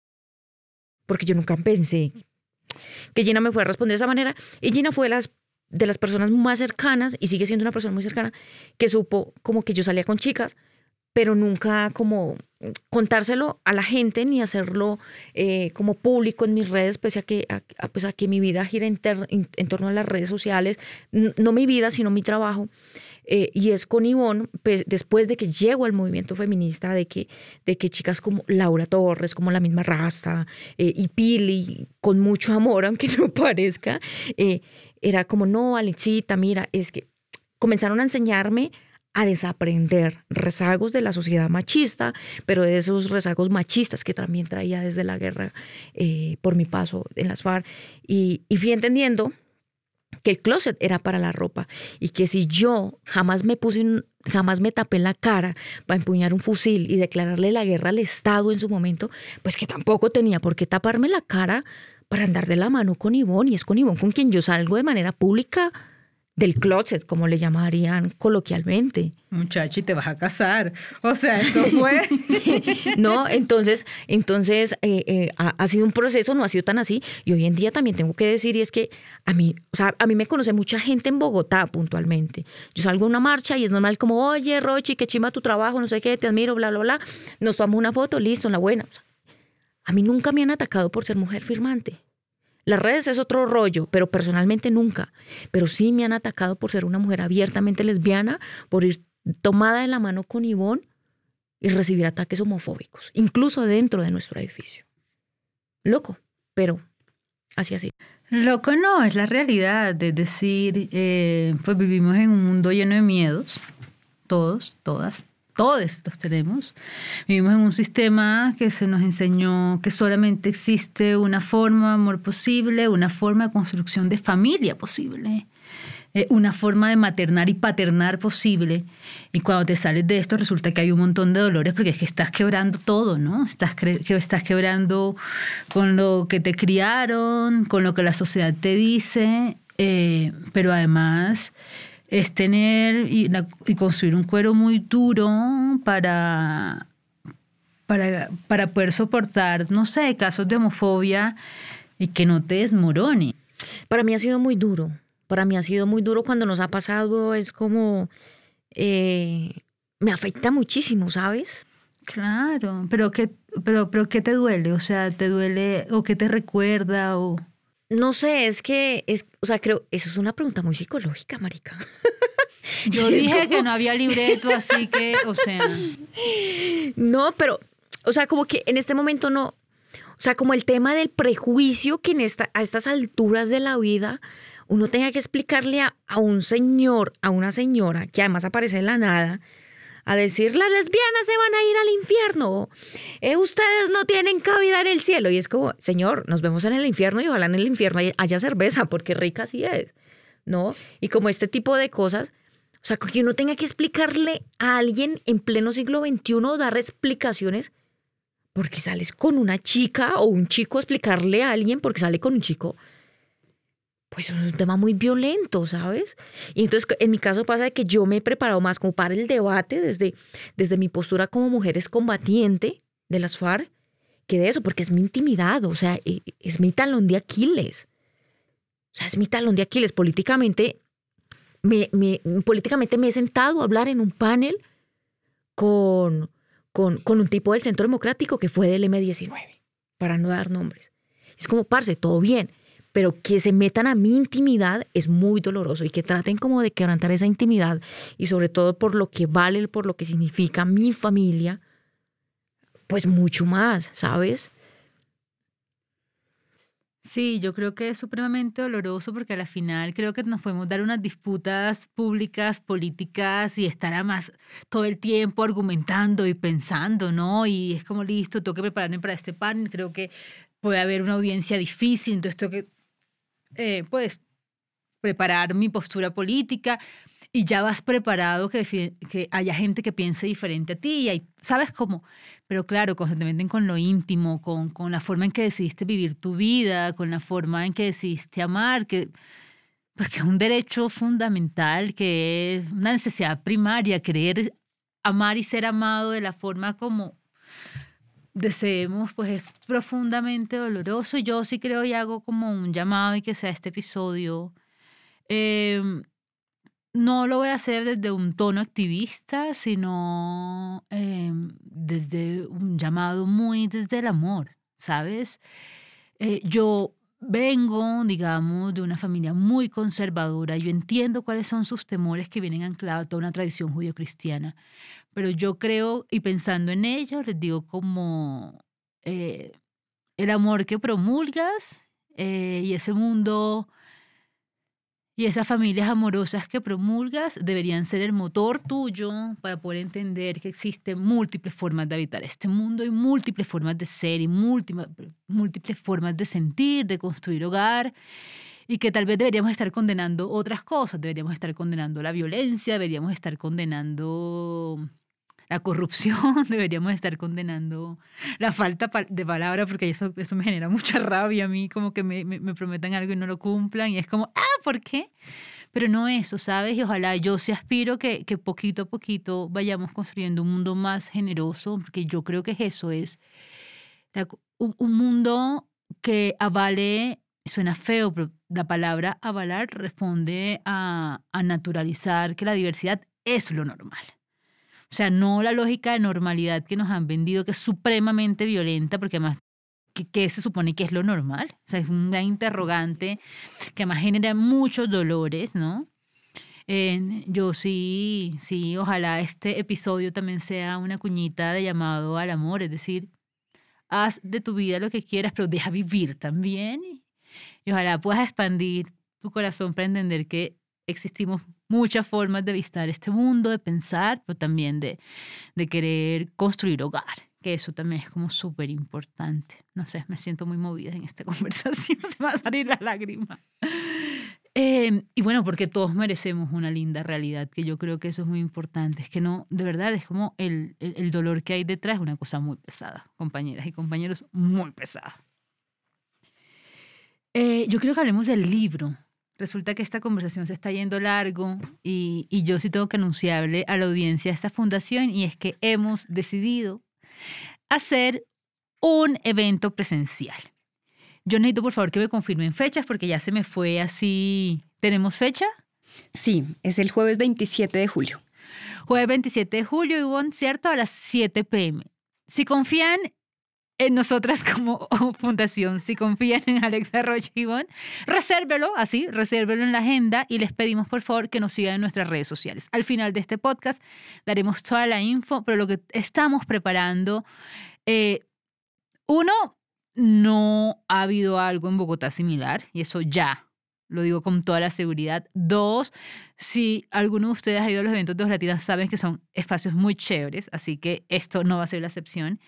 porque yo nunca pensé que Gina me fuera a responder de esa manera. Y Gina fue de las, de las personas más cercanas, y sigue siendo una persona muy cercana, que supo como que yo salía con chicas, pero nunca como contárselo a la gente ni hacerlo eh, como público en mis redes, pese a que, a, pues a que mi vida gira en, en, torno a las redes sociales, no mi vida, sino mi trabajo. Eh, y es con Ivonne, pues, después de que llego al movimiento feminista, de que, de que chicas como Laura Torres, como la misma Rasta, eh, y Pili, con mucho amor, aunque no parezca, era como, no, Alexita, mira, es que comenzaron a enseñarme a desaprender rezagos de la sociedad machista, pero de esos rezagos machistas que también traía desde la guerra eh, por mi paso en las FARC. Y, fui entendiendo que el closet era para la ropa y que si yo jamás me puse jamás me tapé la cara para empuñar un fusil y declararle la guerra al Estado en su momento, pues que tampoco tenía por qué taparme la cara para andar de la mano con Ivonne y es con Ivonne con quien yo salgo de manera pública del closet, como le llamarían coloquialmente. Muchacho, y te vas a casar. O sea, esto fue. no, entonces, entonces eh, eh, ha, sido un proceso, no ha sido tan así. Y hoy en día también tengo que decir, y es que a mí, o sea, a mí me conoce mucha gente en Bogotá puntualmente. Yo salgo a una marcha y es normal como, oye, Rochi, qué chima tu trabajo, no sé qué, te admiro, bla, bla, bla. Nos tomamos una foto, listo, en la buena. a mí nunca me han atacado por ser mujer firmante. Las redes es otro rollo, pero personalmente nunca. Pero sí me han atacado por ser una mujer abiertamente lesbiana, por ir tomada de la mano con Ivonne y recibir ataques homofóbicos, incluso dentro de nuestro edificio. Loco, pero así así. Loco no, es la realidad. Es decir, eh, pues vivimos en un mundo lleno de miedos, todos, todas, todos los tenemos. Vivimos en un sistema que se nos enseñó que solamente existe una forma de amor posible, una forma de construcción de familia posible, eh, una forma de maternar y paternar posible. Y cuando te sales de esto resulta que hay un montón de dolores porque es que estás quebrando todo, ¿no? Estás, estás quebrando con lo que te criaron, con lo que la sociedad te dice, eh, pero además es tener y, construir un cuero muy duro para, para, para, poder soportar, no sé, casos de homofobia y que no te desmorone. Para mí ha sido muy duro. Para mí ha sido muy duro cuando nos ha pasado. Es como. Eh, me afecta muchísimo, ¿sabes? Claro, pero ¿qué, pero, pero ¿qué te duele? O sea, ¿te duele o qué te recuerda? o no sé, es que, es, o sea, creo, eso es una pregunta muy psicológica, marica. Yo dije que no había libreto, así que, o sea. No, pero, o sea, como que en este momento no, o sea, como el tema del prejuicio que en esta, a estas alturas de la vida uno tenga que explicarle a, a un señor, a una señora, que además aparece en la nada, a decir las lesbianas se van a ir al infierno, eh, ustedes no tienen cabida en el cielo. Y es como, señor, nos vemos en el infierno y ojalá en el infierno haya cerveza, porque rica sí es, ¿no? Y como este tipo de cosas, o sea, que uno tenga que explicarle a alguien en pleno siglo XXI, dar explicaciones, porque sales con una chica o un chico, explicarle a alguien porque sale con un chico pues es un tema muy violento, ¿sabes? Y entonces en mi caso pasa de que yo me he preparado más como para el debate desde, desde mi postura como mujer combatiente de las FARC que de eso, porque es mi intimidad, o sea, e, es mi talón de Aquiles. O sea, es mi talón de Aquiles. Políticamente me, políticamente me he sentado a hablar en un panel con, con, con un tipo del Centro Democrático que fue del M19, para no dar nombres. Es como, parce, todo bien pero que se metan a mi intimidad es muy doloroso y que traten como de quebrantar esa intimidad y sobre todo por lo que vale, por lo que significa mi familia, pues mucho más, ¿sabes? Sí, yo creo que es supremamente doloroso porque a la final creo que nos podemos dar unas disputas públicas, políticas y estar más todo el tiempo argumentando y pensando, ¿no? Y es como listo, tengo que prepararme para este panel, creo que puede haber una audiencia difícil, entonces tengo que eh, pues, preparar mi postura política y ya vas preparado que, que haya gente que piense diferente a ti. Y ¿Sabes cómo? Pero claro, constantemente con lo íntimo, con, con la forma en que decidiste vivir tu vida, con la forma en que decidiste amar, que pues que es un derecho fundamental, que es una necesidad primaria, querer amar y ser amado de la forma como deseemos, pues es profundamente doloroso. Yo sí creo y hago como un llamado y que sea este episodio. Em, no lo voy a hacer desde un tono activista, sino em, desde un llamado muy desde el amor, ¿sabes? Eh, yo vengo, digamos, de una familia muy conservadora. Yo entiendo cuáles son sus temores que vienen anclados a toda una tradición judío-cristiana. Pero yo creo, y pensando en ello, les digo como eh, el amor que promulgas eh, y ese mundo y esas familias amorosas que promulgas deberían ser el motor tuyo para poder entender que existen múltiples formas de habitar este mundo y múltiples formas de ser y múltiples, múltiples formas de sentir, de construir hogar y que tal vez deberíamos estar condenando otras cosas, deberíamos estar condenando la violencia, deberíamos estar condenando la corrupción, deberíamos estar condenando la falta de palabra, porque eso, eso me genera mucha rabia a mí, como que me, me, prometan algo y no lo cumplan, y es como, ah, ¿por qué? Pero no eso, ¿sabes? Y ojalá yo sí aspiro que, que poquito a poquito vayamos construyendo un mundo más generoso, porque yo creo que eso es un, un mundo que avale, suena feo, pero la palabra avalar responde a, a naturalizar que la diversidad es lo normal. O sea, no la lógica de normalidad que nos han vendido, que es supremamente violenta, porque además, ¿qué, se supone que es lo normal? O sea, es una interrogante que además genera muchos dolores, ¿no? yo sí, sí, ojalá este episodio también sea una cuñita de llamado al amor, es decir, haz de tu vida lo que quieras, pero deja vivir también. Y ojalá puedas expandir tu corazón para entender que existimos muchas formas de visitar este mundo, de pensar, pero también de, de querer construir hogar, que eso también es como súper importante. No sé, me siento muy movida en esta conversación, se va a salir la lágrima. Em, y bueno, porque todos merecemos una linda realidad, que yo creo que eso es muy importante. Es que no, de verdad, es como el, el, dolor que hay detrás, una cosa muy pesada, compañeras y compañeros, muy pesada. Eh, yo creo que hablemos del libro, Resulta que esta conversación se está yendo largo y, yo sí tengo que anunciarle a la audiencia de esta fundación y es que hemos decidido hacer un evento presencial. Yo necesito por favor que me confirmen fechas porque ya se me fue así. ¿Tenemos fecha? Sí, es el jueves 27 de julio. Jueves 27 de julio, Ivonne, ¿cierto? A las 7 pm. Si confían en nosotras como fundación. Si confían en Alexa Roche Ivonne, resérvelo así, resérvelo en la agenda y les pedimos por favor que nos sigan en nuestras redes sociales. Al final de este podcast daremos toda la info, pero lo que estamos preparando, eh, uno, no ha habido algo en Bogotá similar y eso ya. Lo digo con toda la seguridad. Dos, si alguno de ustedes ha ido a los eventos de Latinas, saben que son espacios muy chéveres, así que esto no va a ser la excepción.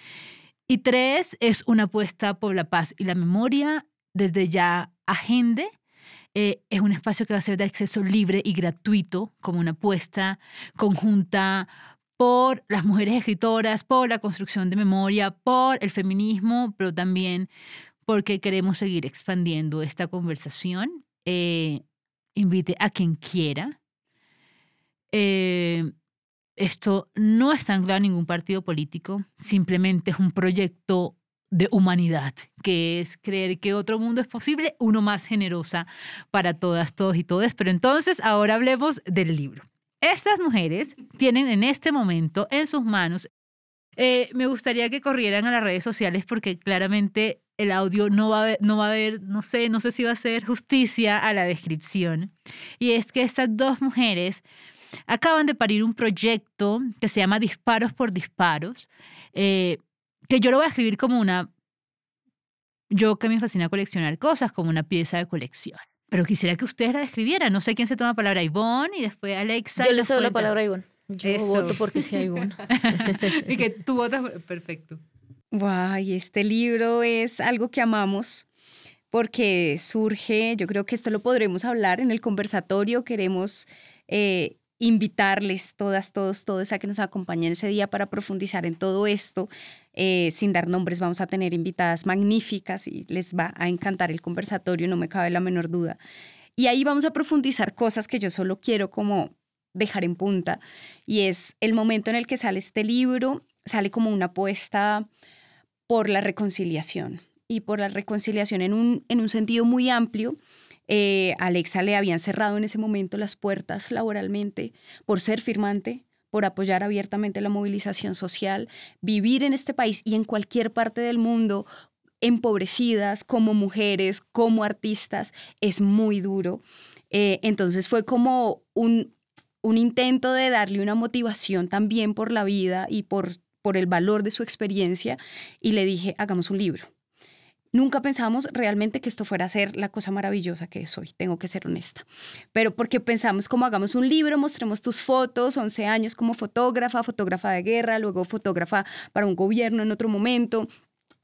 Y tres, es una apuesta por la paz y la memoria. Desde ya Agende eh, es un espacio que va a ser de acceso libre y gratuito, como una apuesta conjunta por las mujeres escritoras, por la construcción de memoria, por el feminismo, pero también porque queremos seguir expandiendo esta conversación. Eh, invite a quien quiera. Eh, esto no está anclado en ningún partido político, simplemente es un proyecto de humanidad, que es creer que otro mundo es posible, uno más generosa para todas, todos y todas. Pero entonces ahora hablemos del libro. Estas mujeres tienen en este momento en sus manos, eh, me gustaría que corrieran a las redes sociales porque claramente el audio no va, a no va a haber, no sé, no sé si va a ser justicia a la descripción. Y es que estas dos mujeres acaban de parir un proyecto que se llama Disparos por Disparos, eh, que yo lo voy a escribir como una, yo que me fascina coleccionar cosas, como una pieza de colección. Pero quisiera que ustedes la describieran. No sé quién se toma la palabra Ivonne y después Alexa. Yo le cedo la palabra a Ivonne. Yo voto porque sí a Ivonne. y que tú votas, perfecto. Guay, este libro es algo que amamos porque surge, yo creo que esto lo podremos hablar en el conversatorio, queremos eh, invitarles todas, todos, todos a que nos acompañen ese día para profundizar en todo esto. Eh, sin dar nombres, vamos a tener invitadas magníficas y les va a encantar el conversatorio, no me cabe la menor duda. Y ahí vamos a profundizar cosas que yo solo quiero como dejar en punta. Y es el momento en el que sale este libro, sale como una apuesta por la reconciliación y por la reconciliación en un, en un sentido muy amplio. Eh, Alexa le habían cerrado en ese momento las puertas laboralmente por ser firmante, por apoyar abiertamente la movilización social, vivir en este país y en cualquier parte del mundo empobrecidas como mujeres, como artistas, es muy duro. Eh, entonces fue como un, intento de darle una motivación también por la vida y por, por el valor de su experiencia y le dije, hagamos un libro. Nunca pensamos realmente que esto fuera a ser la cosa maravillosa que es hoy, tengo que ser honesta. Pero porque pensamos como hagamos un libro, mostremos tus fotos, 11 años como fotógrafa, fotógrafa de guerra, luego fotógrafa para un gobierno en otro momento,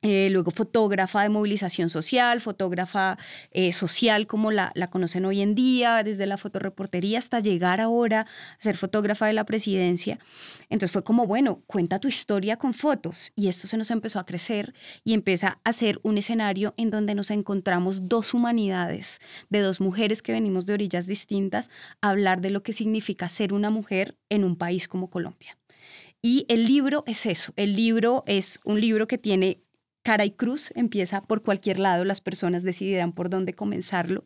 eh, luego fotógrafa de movilización social, fotógrafa eh, social como la, la conocen hoy en día, desde la fotoreportería hasta llegar ahora a ser fotógrafa de la presidencia. Entonces fue como, bueno, cuenta tu historia con fotos. Y esto se nos empezó a crecer y empieza a ser un escenario en donde nos encontramos dos humanidades, de dos mujeres que venimos de orillas distintas, a hablar de lo que significa ser una mujer en un país como Colombia. Y el libro es eso, el libro es un libro que tiene cara y cruz, empieza por cualquier lado, las personas decidirán por dónde comenzarlo.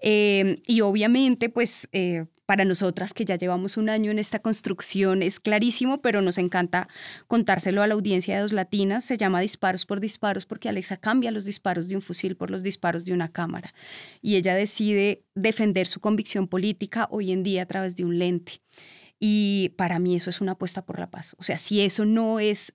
Eh, y obviamente, pues eh, para nosotras que ya llevamos un año en esta construcción es clarísimo, pero nos encanta contárselo a la audiencia de dos latinas. Se llama Disparos por Disparos porque Alexa cambia los disparos de un fusil por los disparos de una cámara. Y ella decide defender su convicción política hoy en día a través de un lente. Y para mí eso es una apuesta por la paz. O sea, si eso no es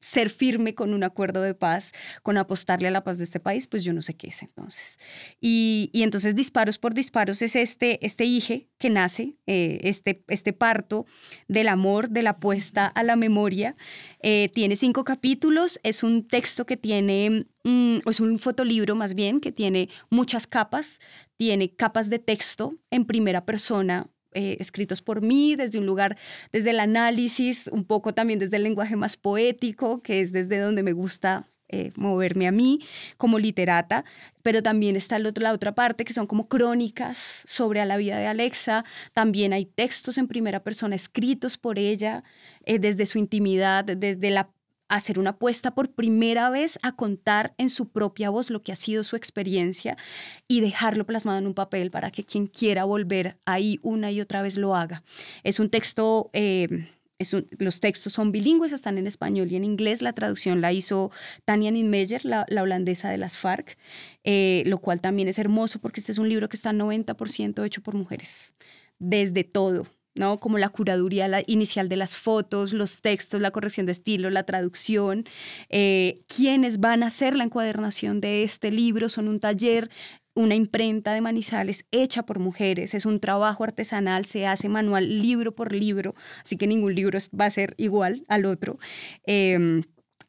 ser firme con un acuerdo de paz, con apostarle a la paz de este país, pues yo no sé qué es entonces. Y, entonces disparos por disparos es este, este hije que nace, eh, este, este parto del amor, de la apuesta a la memoria. Eh, tiene cinco capítulos, es un texto que tiene, mm, es un fotolibro más bien, que tiene muchas capas, tiene capas de texto en primera persona eh, escritos por mí, desde un lugar, desde el análisis, un poco también desde el lenguaje más poético, que es desde donde me gusta eh, moverme a mí como literata, pero también está el otro, la otra parte que son como crónicas sobre la vida de Alexa, también hay textos en primera persona escritos por ella eh, desde su intimidad, desde la hacer una apuesta por primera vez a contar en su propia voz lo que ha sido su experiencia y dejarlo plasmado en un papel para que quien quiera volver ahí una y otra vez lo haga. Es un texto... Eh, los textos son bilingües, están en español y en inglés. La traducción la hizo Tania Ninmeyer, la, holandesa de las FARC, eh, lo cual también es hermoso porque este es un libro que está 90% hecho por mujeres, desde todo, ¿no? Como la curaduría inicial de las fotos, los textos, la corrección de estilo, la traducción. Eh, quienes van a hacer la encuadernación de este libro son un taller una imprenta de Manizales hecha por mujeres, es un trabajo artesanal, se hace manual libro por libro, así que ningún libro va a ser igual al otro. Em,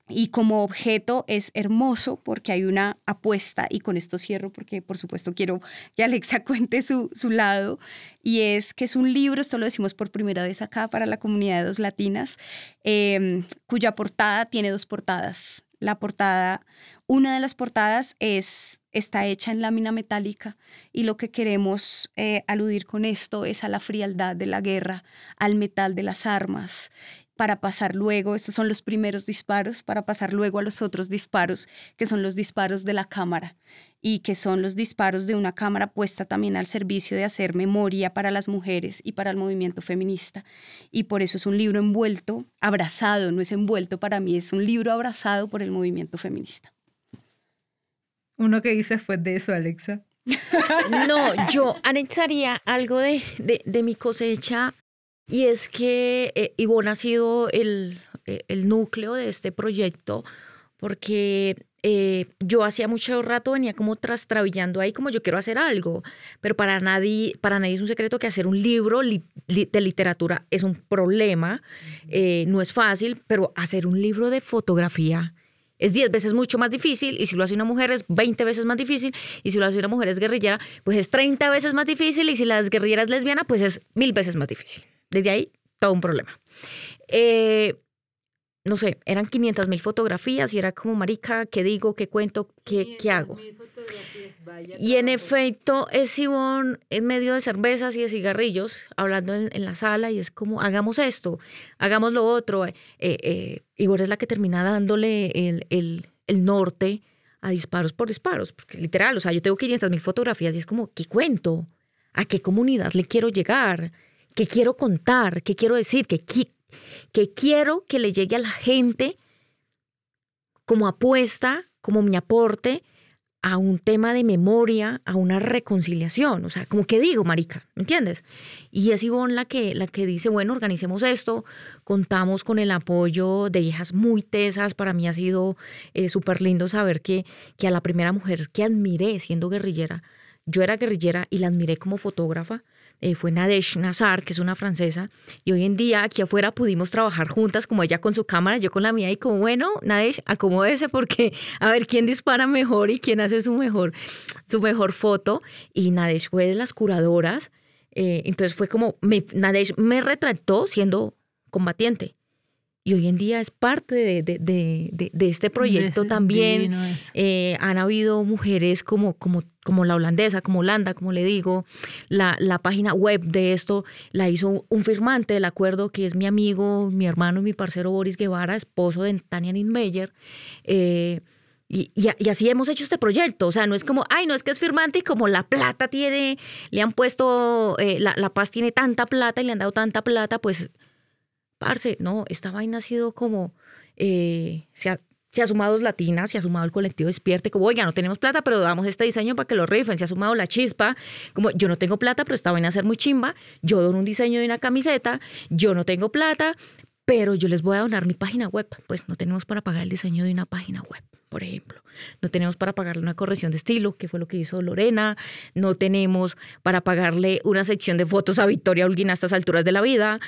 y como objeto es hermoso porque hay una apuesta, y con esto cierro porque por supuesto quiero que Alexa cuente su, su lado, y es que es un libro, esto lo decimos por primera vez acá para la comunidad de dos latinas, em, cuya portada tiene dos portadas. La portada, una de las portadas es, está hecha en lámina metálica y lo que queremos eh, aludir con esto es a la frialdad de la guerra, al metal de las armas para pasar luego, estos son los primeros disparos, para pasar luego a los otros disparos, que son los disparos de la cámara y que son los disparos de una cámara puesta también al servicio de hacer memoria para las mujeres y para el movimiento feminista. Y por eso es un libro envuelto, abrazado, no es envuelto para mí, es un libro abrazado por el movimiento feminista. Uno que dice después de eso, Alexa. No, yo anexaría algo de, de mi cosecha y es que eh, Ivonne ha sido el, eh, el, núcleo de este proyecto porque eh, yo hacía mucho rato venía como trastrabillando ahí como yo quiero hacer algo, pero para nadie, para nadie es un secreto que hacer un libro de literatura es un problema, no es fácil, pero hacer un libro de fotografía es 10 veces mucho más difícil y si lo hace una mujer es 20 veces más difícil y si lo hace una mujer es guerrillera, pues es 30 veces más difícil y si la guerrillera es lesbiana, pues es mil veces más difícil. Desde ahí, todo un problema. Eh, no sé, eran 500 mil fotografías y era como, marica, ¿qué digo? ¿Qué cuento? ¿Qué, ¿qué hago? Y en efecto, es Ivonne en medio de cervezas y de cigarrillos, hablando en, la sala, y es como, hagamos esto, hagamos lo otro. Eh, eh, Igor es la que termina dándole el, el, el, norte a disparos por disparos, porque literal, o sea, yo tengo 500 mil fotografías y es como, ¿qué cuento? ¿A qué comunidad le quiero llegar? ¿Qué quiero contar? ¿Qué quiero decir? ¿Qué, que quiero que le llegue a la gente como apuesta, como mi aporte a un tema de memoria, a una reconciliación. O sea, como que digo, marica, ¿me entiendes? Y es Ivonne la que, la que dice, bueno, organicemos esto, contamos con el apoyo de viejas muy tesas. Para mí ha sido eh, súper lindo saber que, que a la primera mujer que admiré siendo guerrillera, yo era guerrillera y la admiré como fotógrafa, eh, fue Nadesh Nazar, que es una francesa, y hoy en día aquí afuera pudimos trabajar juntas, como ella con su cámara, yo con la mía, y como, bueno, Nadesh, acomódese porque a ver quién dispara mejor y quién hace su mejor, su mejor foto. Y Nadesh fue de las curadoras, eh, entonces fue como, me, Nadesh me retrató siendo combatiente y hoy en día es parte de, este proyecto también. Eh, han habido mujeres como, como, como la holandesa, como Holanda, como le digo. La, la, página web de esto la hizo un firmante del acuerdo que es mi amigo, mi hermano y mi parcero Boris Guevara, esposo de Tania Ninmeyer. Eh, y, y, así hemos hecho este proyecto. O sea, no es como, ay, no es que es firmante y como la plata tiene, le han puesto, eh, la, la, Paz tiene tanta plata y le han dado tanta plata, pues parce, no, esta vaina ha sido como, eh, se, ha, se ha sumado Latinas, se ha sumado el colectivo Despierte, como, oiga, no tenemos plata, pero damos este diseño para que lo rifen, se ha sumado la chispa, como, yo no tengo plata, pero esta vaina a ser muy chimba, yo doy un diseño de una camiseta, yo no tengo plata, pero yo les voy a donar mi página web, pues no tenemos para pagar el diseño de una página web por ejemplo. No tenemos para pagarle una corrección de estilo, que fue lo que hizo Lorena. No tenemos para pagarle una sección de fotos a Victoria Holguín a estas alturas de la vida.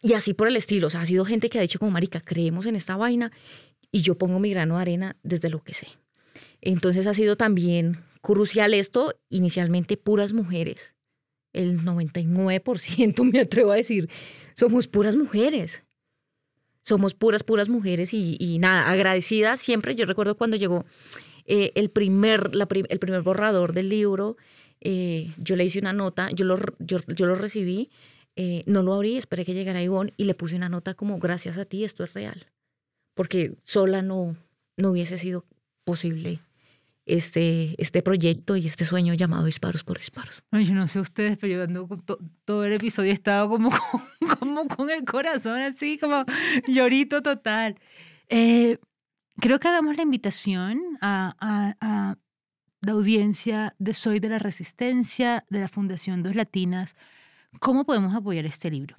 Y así por el estilo. O sea, ha sido gente que ha dicho como, marica, creemos en esta vaina y yo pongo mi grano de arena desde lo que sé. Entonces ha sido también crucial esto, inicialmente puras mujeres. El 99% me atrevo a decir, somos puras mujeres somos puras, puras mujeres y, nada, agradecidas siempre. Yo recuerdo cuando llegó eh, el, primer, el primer borrador del libro, eh, yo le hice una nota, yo lo, yo, lo recibí, eh, no lo abrí, esperé que llegara Ivonne y le puse una nota como, gracias a ti, esto es real. Porque sola no, no hubiese sido posible este, este proyecto y este sueño llamado Disparos por Disparos. yo no sé ustedes, pero yo ando con todo el episodio he estado como, como con el corazón así, como llorito total. Eh, creo que hagamos la invitación a, a, a, la audiencia de Soy de la Resistencia, de la Fundación Dos Latinas, cómo podemos apoyar este libro.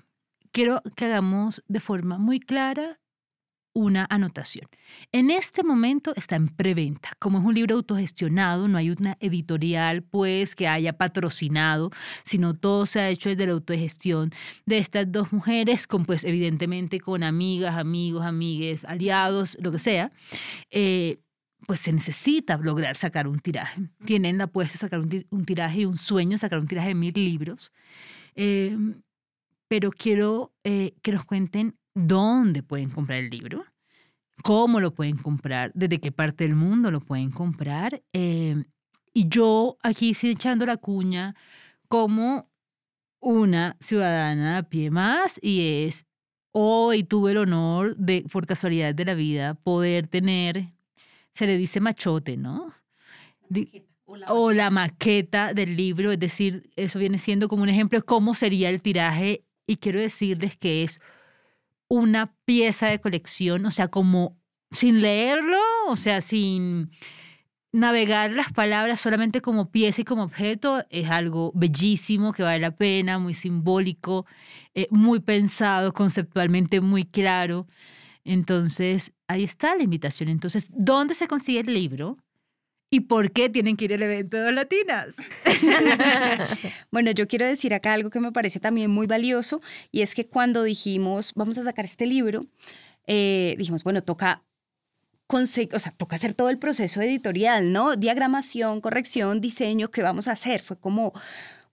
Quiero que hagamos de forma muy clara una anotación. En este momento está en preventa. Como es un libro autogestionado, no hay una editorial pues que haya patrocinado, sino todo se ha hecho desde la autogestión de estas dos mujeres, con pues evidentemente con amigas, amigos, amigues, aliados, lo que sea. Eh, pues se necesita lograr sacar un tiraje. Tienen la apuesta de sacar un, tiraje y un sueño, sacar un tiraje de mil libros. Eh, pero quiero eh, que nos cuenten dónde pueden comprar el libro, cómo lo pueden comprar, desde qué parte del mundo lo pueden comprar. Eh, y yo aquí sí echando la cuña como una ciudadana a pie más y es hoy tuve el honor de, por casualidad de la vida, poder tener, se le dice machote, ¿no? O la maqueta del libro, es decir, eso viene siendo como un ejemplo de cómo sería el tiraje y quiero decirles que es una pieza de colección, o sea, como sin leerlo, o sea, sin navegar las palabras solamente como pieza y como objeto, es algo bellísimo que vale la pena, muy simbólico, eh, muy pensado, conceptualmente muy claro. Entonces, ahí está la invitación. Entonces, ¿dónde se consigue el libro? ¿Y por qué tienen que ir al evento de latinas? bueno, yo quiero decir acá algo que me parece también muy valioso y es que cuando dijimos, vamos a sacar este libro, eh, dijimos, bueno, toca o sea, toca hacer todo el proceso editorial, ¿no? Diagramación, corrección, diseño, ¿qué vamos a hacer? Fue como,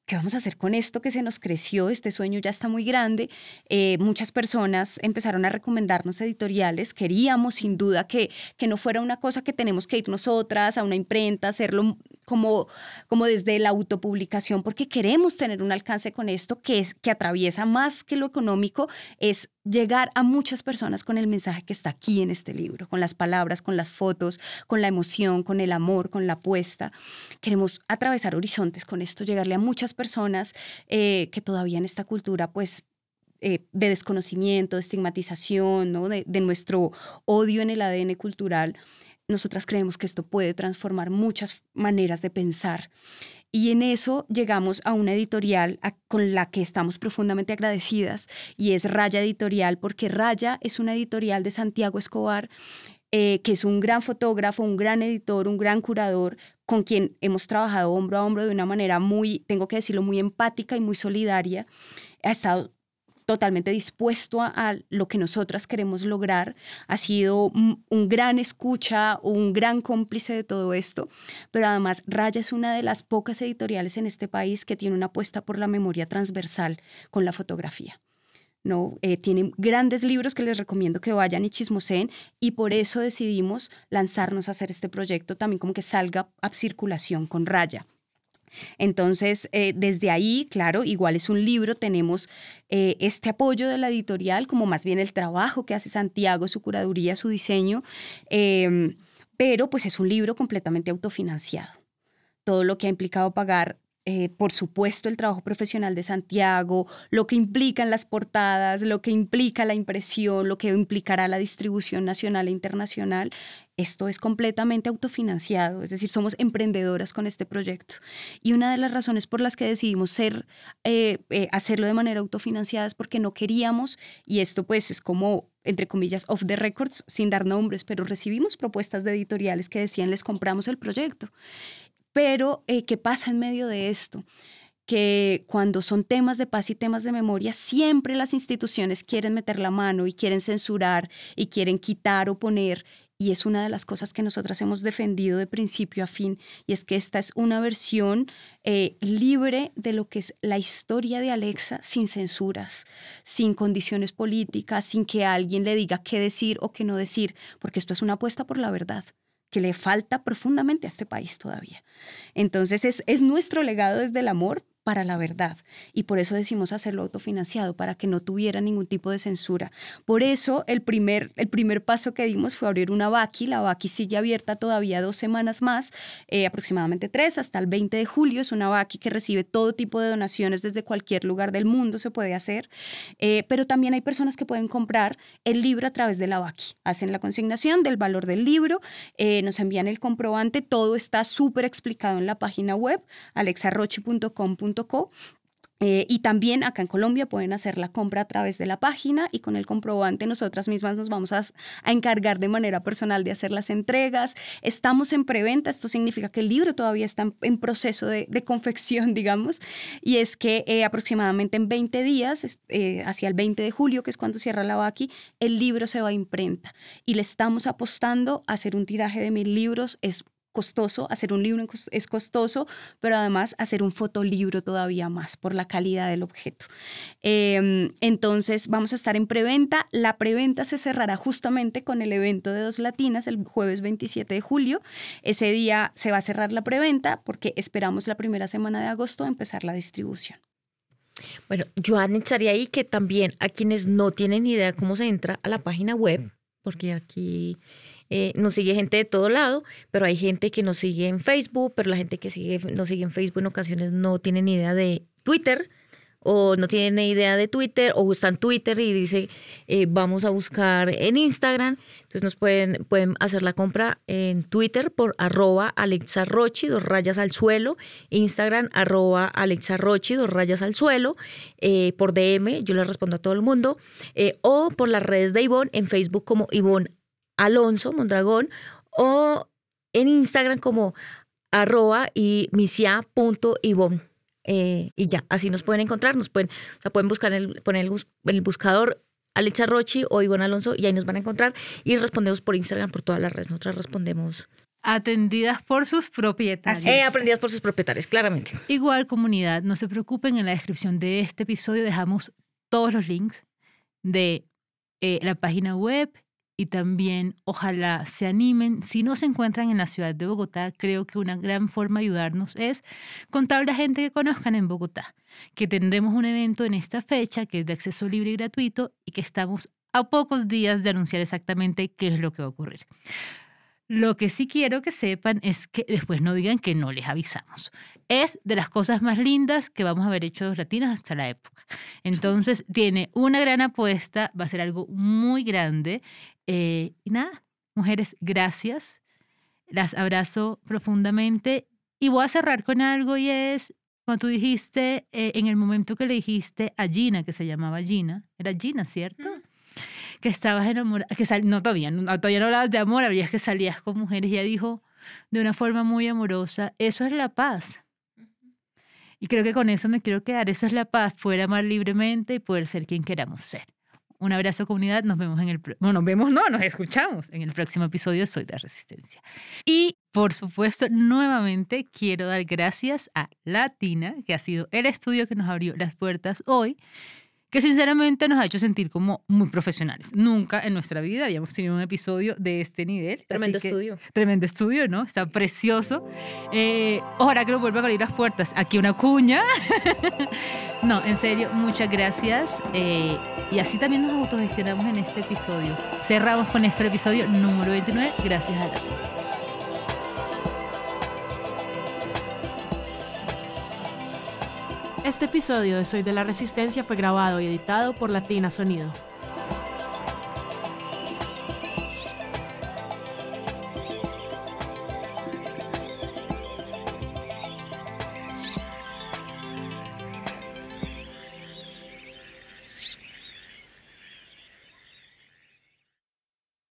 ¿qué vamos a hacer con esto que se nos creció? Este sueño ya está muy grande. Eh, muchas personas empezaron a recomendarnos editoriales. Queríamos sin duda que, que no fuera una cosa que tenemos que ir nosotras a una imprenta, hacerlo como, como desde la autopublicación, porque queremos tener un alcance con esto que, es, que atraviesa más que lo económico, es llegar a muchas personas con el mensaje que está aquí en este libro, con las palabras, con las fotos, con la emoción, con el amor, con la apuesta. Queremos atravesar horizontes con esto, llegarle a muchas personas eh, que todavía en esta cultura pues eh, de desconocimiento, de estigmatización, ¿no? de, de, nuestro odio en el ADN cultural, nosotras creemos que esto puede transformar muchas maneras de pensar. Y en eso llegamos a una editorial con la que estamos profundamente agradecidas y es Raya Editorial, porque Raya es una editorial de Santiago Escobar, eh, que es un gran fotógrafo, un gran editor, un gran curador, con quien hemos trabajado hombro a hombro de una manera muy, tengo que decirlo, muy empática y muy solidaria. Ha estado totalmente dispuesto a, lo que nosotras queremos lograr, ha sido un, gran escucha, un gran cómplice de todo esto, pero además Raya es una de las pocas editoriales en este país que tiene una apuesta por la memoria transversal con la fotografía. ¿no? Eh, tienen grandes libros que les recomiendo que vayan y chismoseen y por eso decidimos lanzarnos a hacer este proyecto también como que salga a circulación con Raya. Entonces, eh, desde ahí, claro, igual es un libro, tenemos eh, este apoyo de la editorial, como más bien el trabajo que hace Santiago, su curaduría, su diseño, em, pero pues es un libro completamente autofinanciado. Todo lo que ha implicado pagar eh, por supuesto, el trabajo profesional de Santiago, lo que implican las portadas, lo que implica la impresión, lo que implicará la distribución nacional e internacional. Esto es completamente autofinanciado, es decir, somos emprendedoras con este proyecto. Y una de las razones por las que decidimos eh, eh, hacerlo de manera autofinanciada es porque no queríamos, y esto pues es como entre comillas, off the records, sin dar nombres, pero recibimos propuestas de editoriales que decían les compramos el proyecto. Pero, eh, ¿qué pasa en medio de esto? que cuando son temas de paz y temas de memoria, siempre las instituciones quieren meter la mano y quieren censurar y quieren quitar o poner. Y es una de las cosas que nosotras hemos defendido de principio a fin, y es que esta es una versión eh, libre de lo que es la historia de Alexa, sin censuras, sin condiciones políticas, sin que alguien le diga qué decir o qué no decir, porque esto es una apuesta por la verdad que le falta profundamente a este país todavía. Entonces es, es nuestro legado desde el amor, para la verdad. Y por eso decimos hacerlo autofinanciado, para que no tuviera ningún tipo de censura. Por eso el primer, el primer paso que dimos fue abrir una Baki. La Baki sigue abierta todavía dos semanas más, eh, aproximadamente tres, hasta el 20 de julio. Es una Baki que recibe todo tipo de donaciones desde cualquier lugar del mundo, se puede hacer. Eh, pero también hay personas que pueden comprar el libro a través de la Baki. Hacen la consignación del valor del libro, eh, nos envían el comprobante, todo está súper explicado en la página web, eh, y también acá en Colombia pueden hacer la compra a través de la página y con el comprobante nosotras mismas nos vamos a, encargar de manera personal de hacer las entregas. Estamos en preventa, esto significa que el libro todavía está en, proceso de, confección, digamos, y es que eh, aproximadamente en 20 días, eh, hacia el 20 de julio, que es cuando cierra la VACI, el libro se va a imprenta y le estamos apostando a hacer un tiraje de mil libros. Es costoso, hacer un libro es costoso, pero además hacer un fotolibro todavía más por la calidad del objeto. Em, entonces vamos a estar en preventa. La preventa se cerrará justamente con el evento de Dos Latinas el jueves 27 de julio. Ese día se va a cerrar la preventa porque esperamos la primera semana de agosto empezar la distribución. Bueno, yo anexaría ahí que también a quienes no tienen idea cómo se entra a la página web, porque aquí eh, nos sigue gente de todo lado, pero hay gente que nos sigue en Facebook, pero la gente que sigue, nos sigue en Facebook en ocasiones no tiene ni idea de Twitter o no tiene ni idea de Twitter o en Twitter y dice eh, vamos a buscar en Instagram. Entonces nos pueden, pueden hacer la compra en Twitter por arroba Alexa dos rayas al suelo, Instagram arroba Alexa Rochi, dos rayas al suelo, eh, por DM, yo le respondo a todo el mundo, o por las redes de Ivonne en Facebook como Ivonne Alonso Mondragón o en Instagram como arroba y misia.ivon. Eh, y ya, así nos pueden encontrar, nos pueden, o sea, pueden buscar el, poner el, el buscador Alexa Rochi o Ivonne Alonso y ahí nos van a encontrar y respondemos por Instagram, por todas las redes. Nosotras respondemos. Atendidas por sus propietarios. Eh, aprendidas por sus propietarios, claramente. Igual comunidad, no se preocupen, en la descripción de este episodio dejamos todos los links de eh, la página web y también ojalá se animen. Si no se encuentran en la ciudad de Bogotá, creo que una gran forma de ayudarnos es contar a gente que conozcan en Bogotá, que tendremos un evento en esta fecha que es de acceso libre y gratuito y que estamos a pocos días de anunciar exactamente qué es lo que va a ocurrir. Lo que sí quiero que sepan es que después no digan que no les avisamos. Es de las cosas más lindas que vamos a haber hecho los latinos hasta la época. Entonces, tiene una gran apuesta, va a ser algo muy grande. Eh, y nada, mujeres, gracias. Las abrazo profundamente. Y voy a cerrar con algo y es, cuando tú dijiste, eh, en el momento que le dijiste a Gina, que se llamaba Gina, era Gina, ¿cierto? que estabas enamorada, que sal, no todavía, no, todavía no hablabas de amor, habrías que salías con mujeres. Y ella dijo de una forma muy amorosa, eso es la paz. Y creo que con eso me quiero quedar, eso es la paz, poder amar libremente y poder ser quien queramos ser. Un abrazo comunidad, nos vemos en el... Bueno, nos vemos, no, nos escuchamos en el próximo episodio de Soy de Resistencia. Y por supuesto, nuevamente quiero dar gracias a Latina, que ha sido el estudio que nos abrió las puertas hoy que sinceramente nos ha hecho sentir como muy profesionales. Nunca en nuestra vida habíamos tenido un episodio de este nivel. Tremendo estudio. Tremendo estudio, ¿no? Está precioso. Eh, ojalá que nos vuelva a abrir las puertas. Aquí una cuña. no, en serio, muchas gracias. Eh, y así también nos autogestionamos en este episodio. Cerramos con este episodio número 29. Gracias a la Este episodio de Soy de la Resistencia fue grabado y editado por Latina Sonido.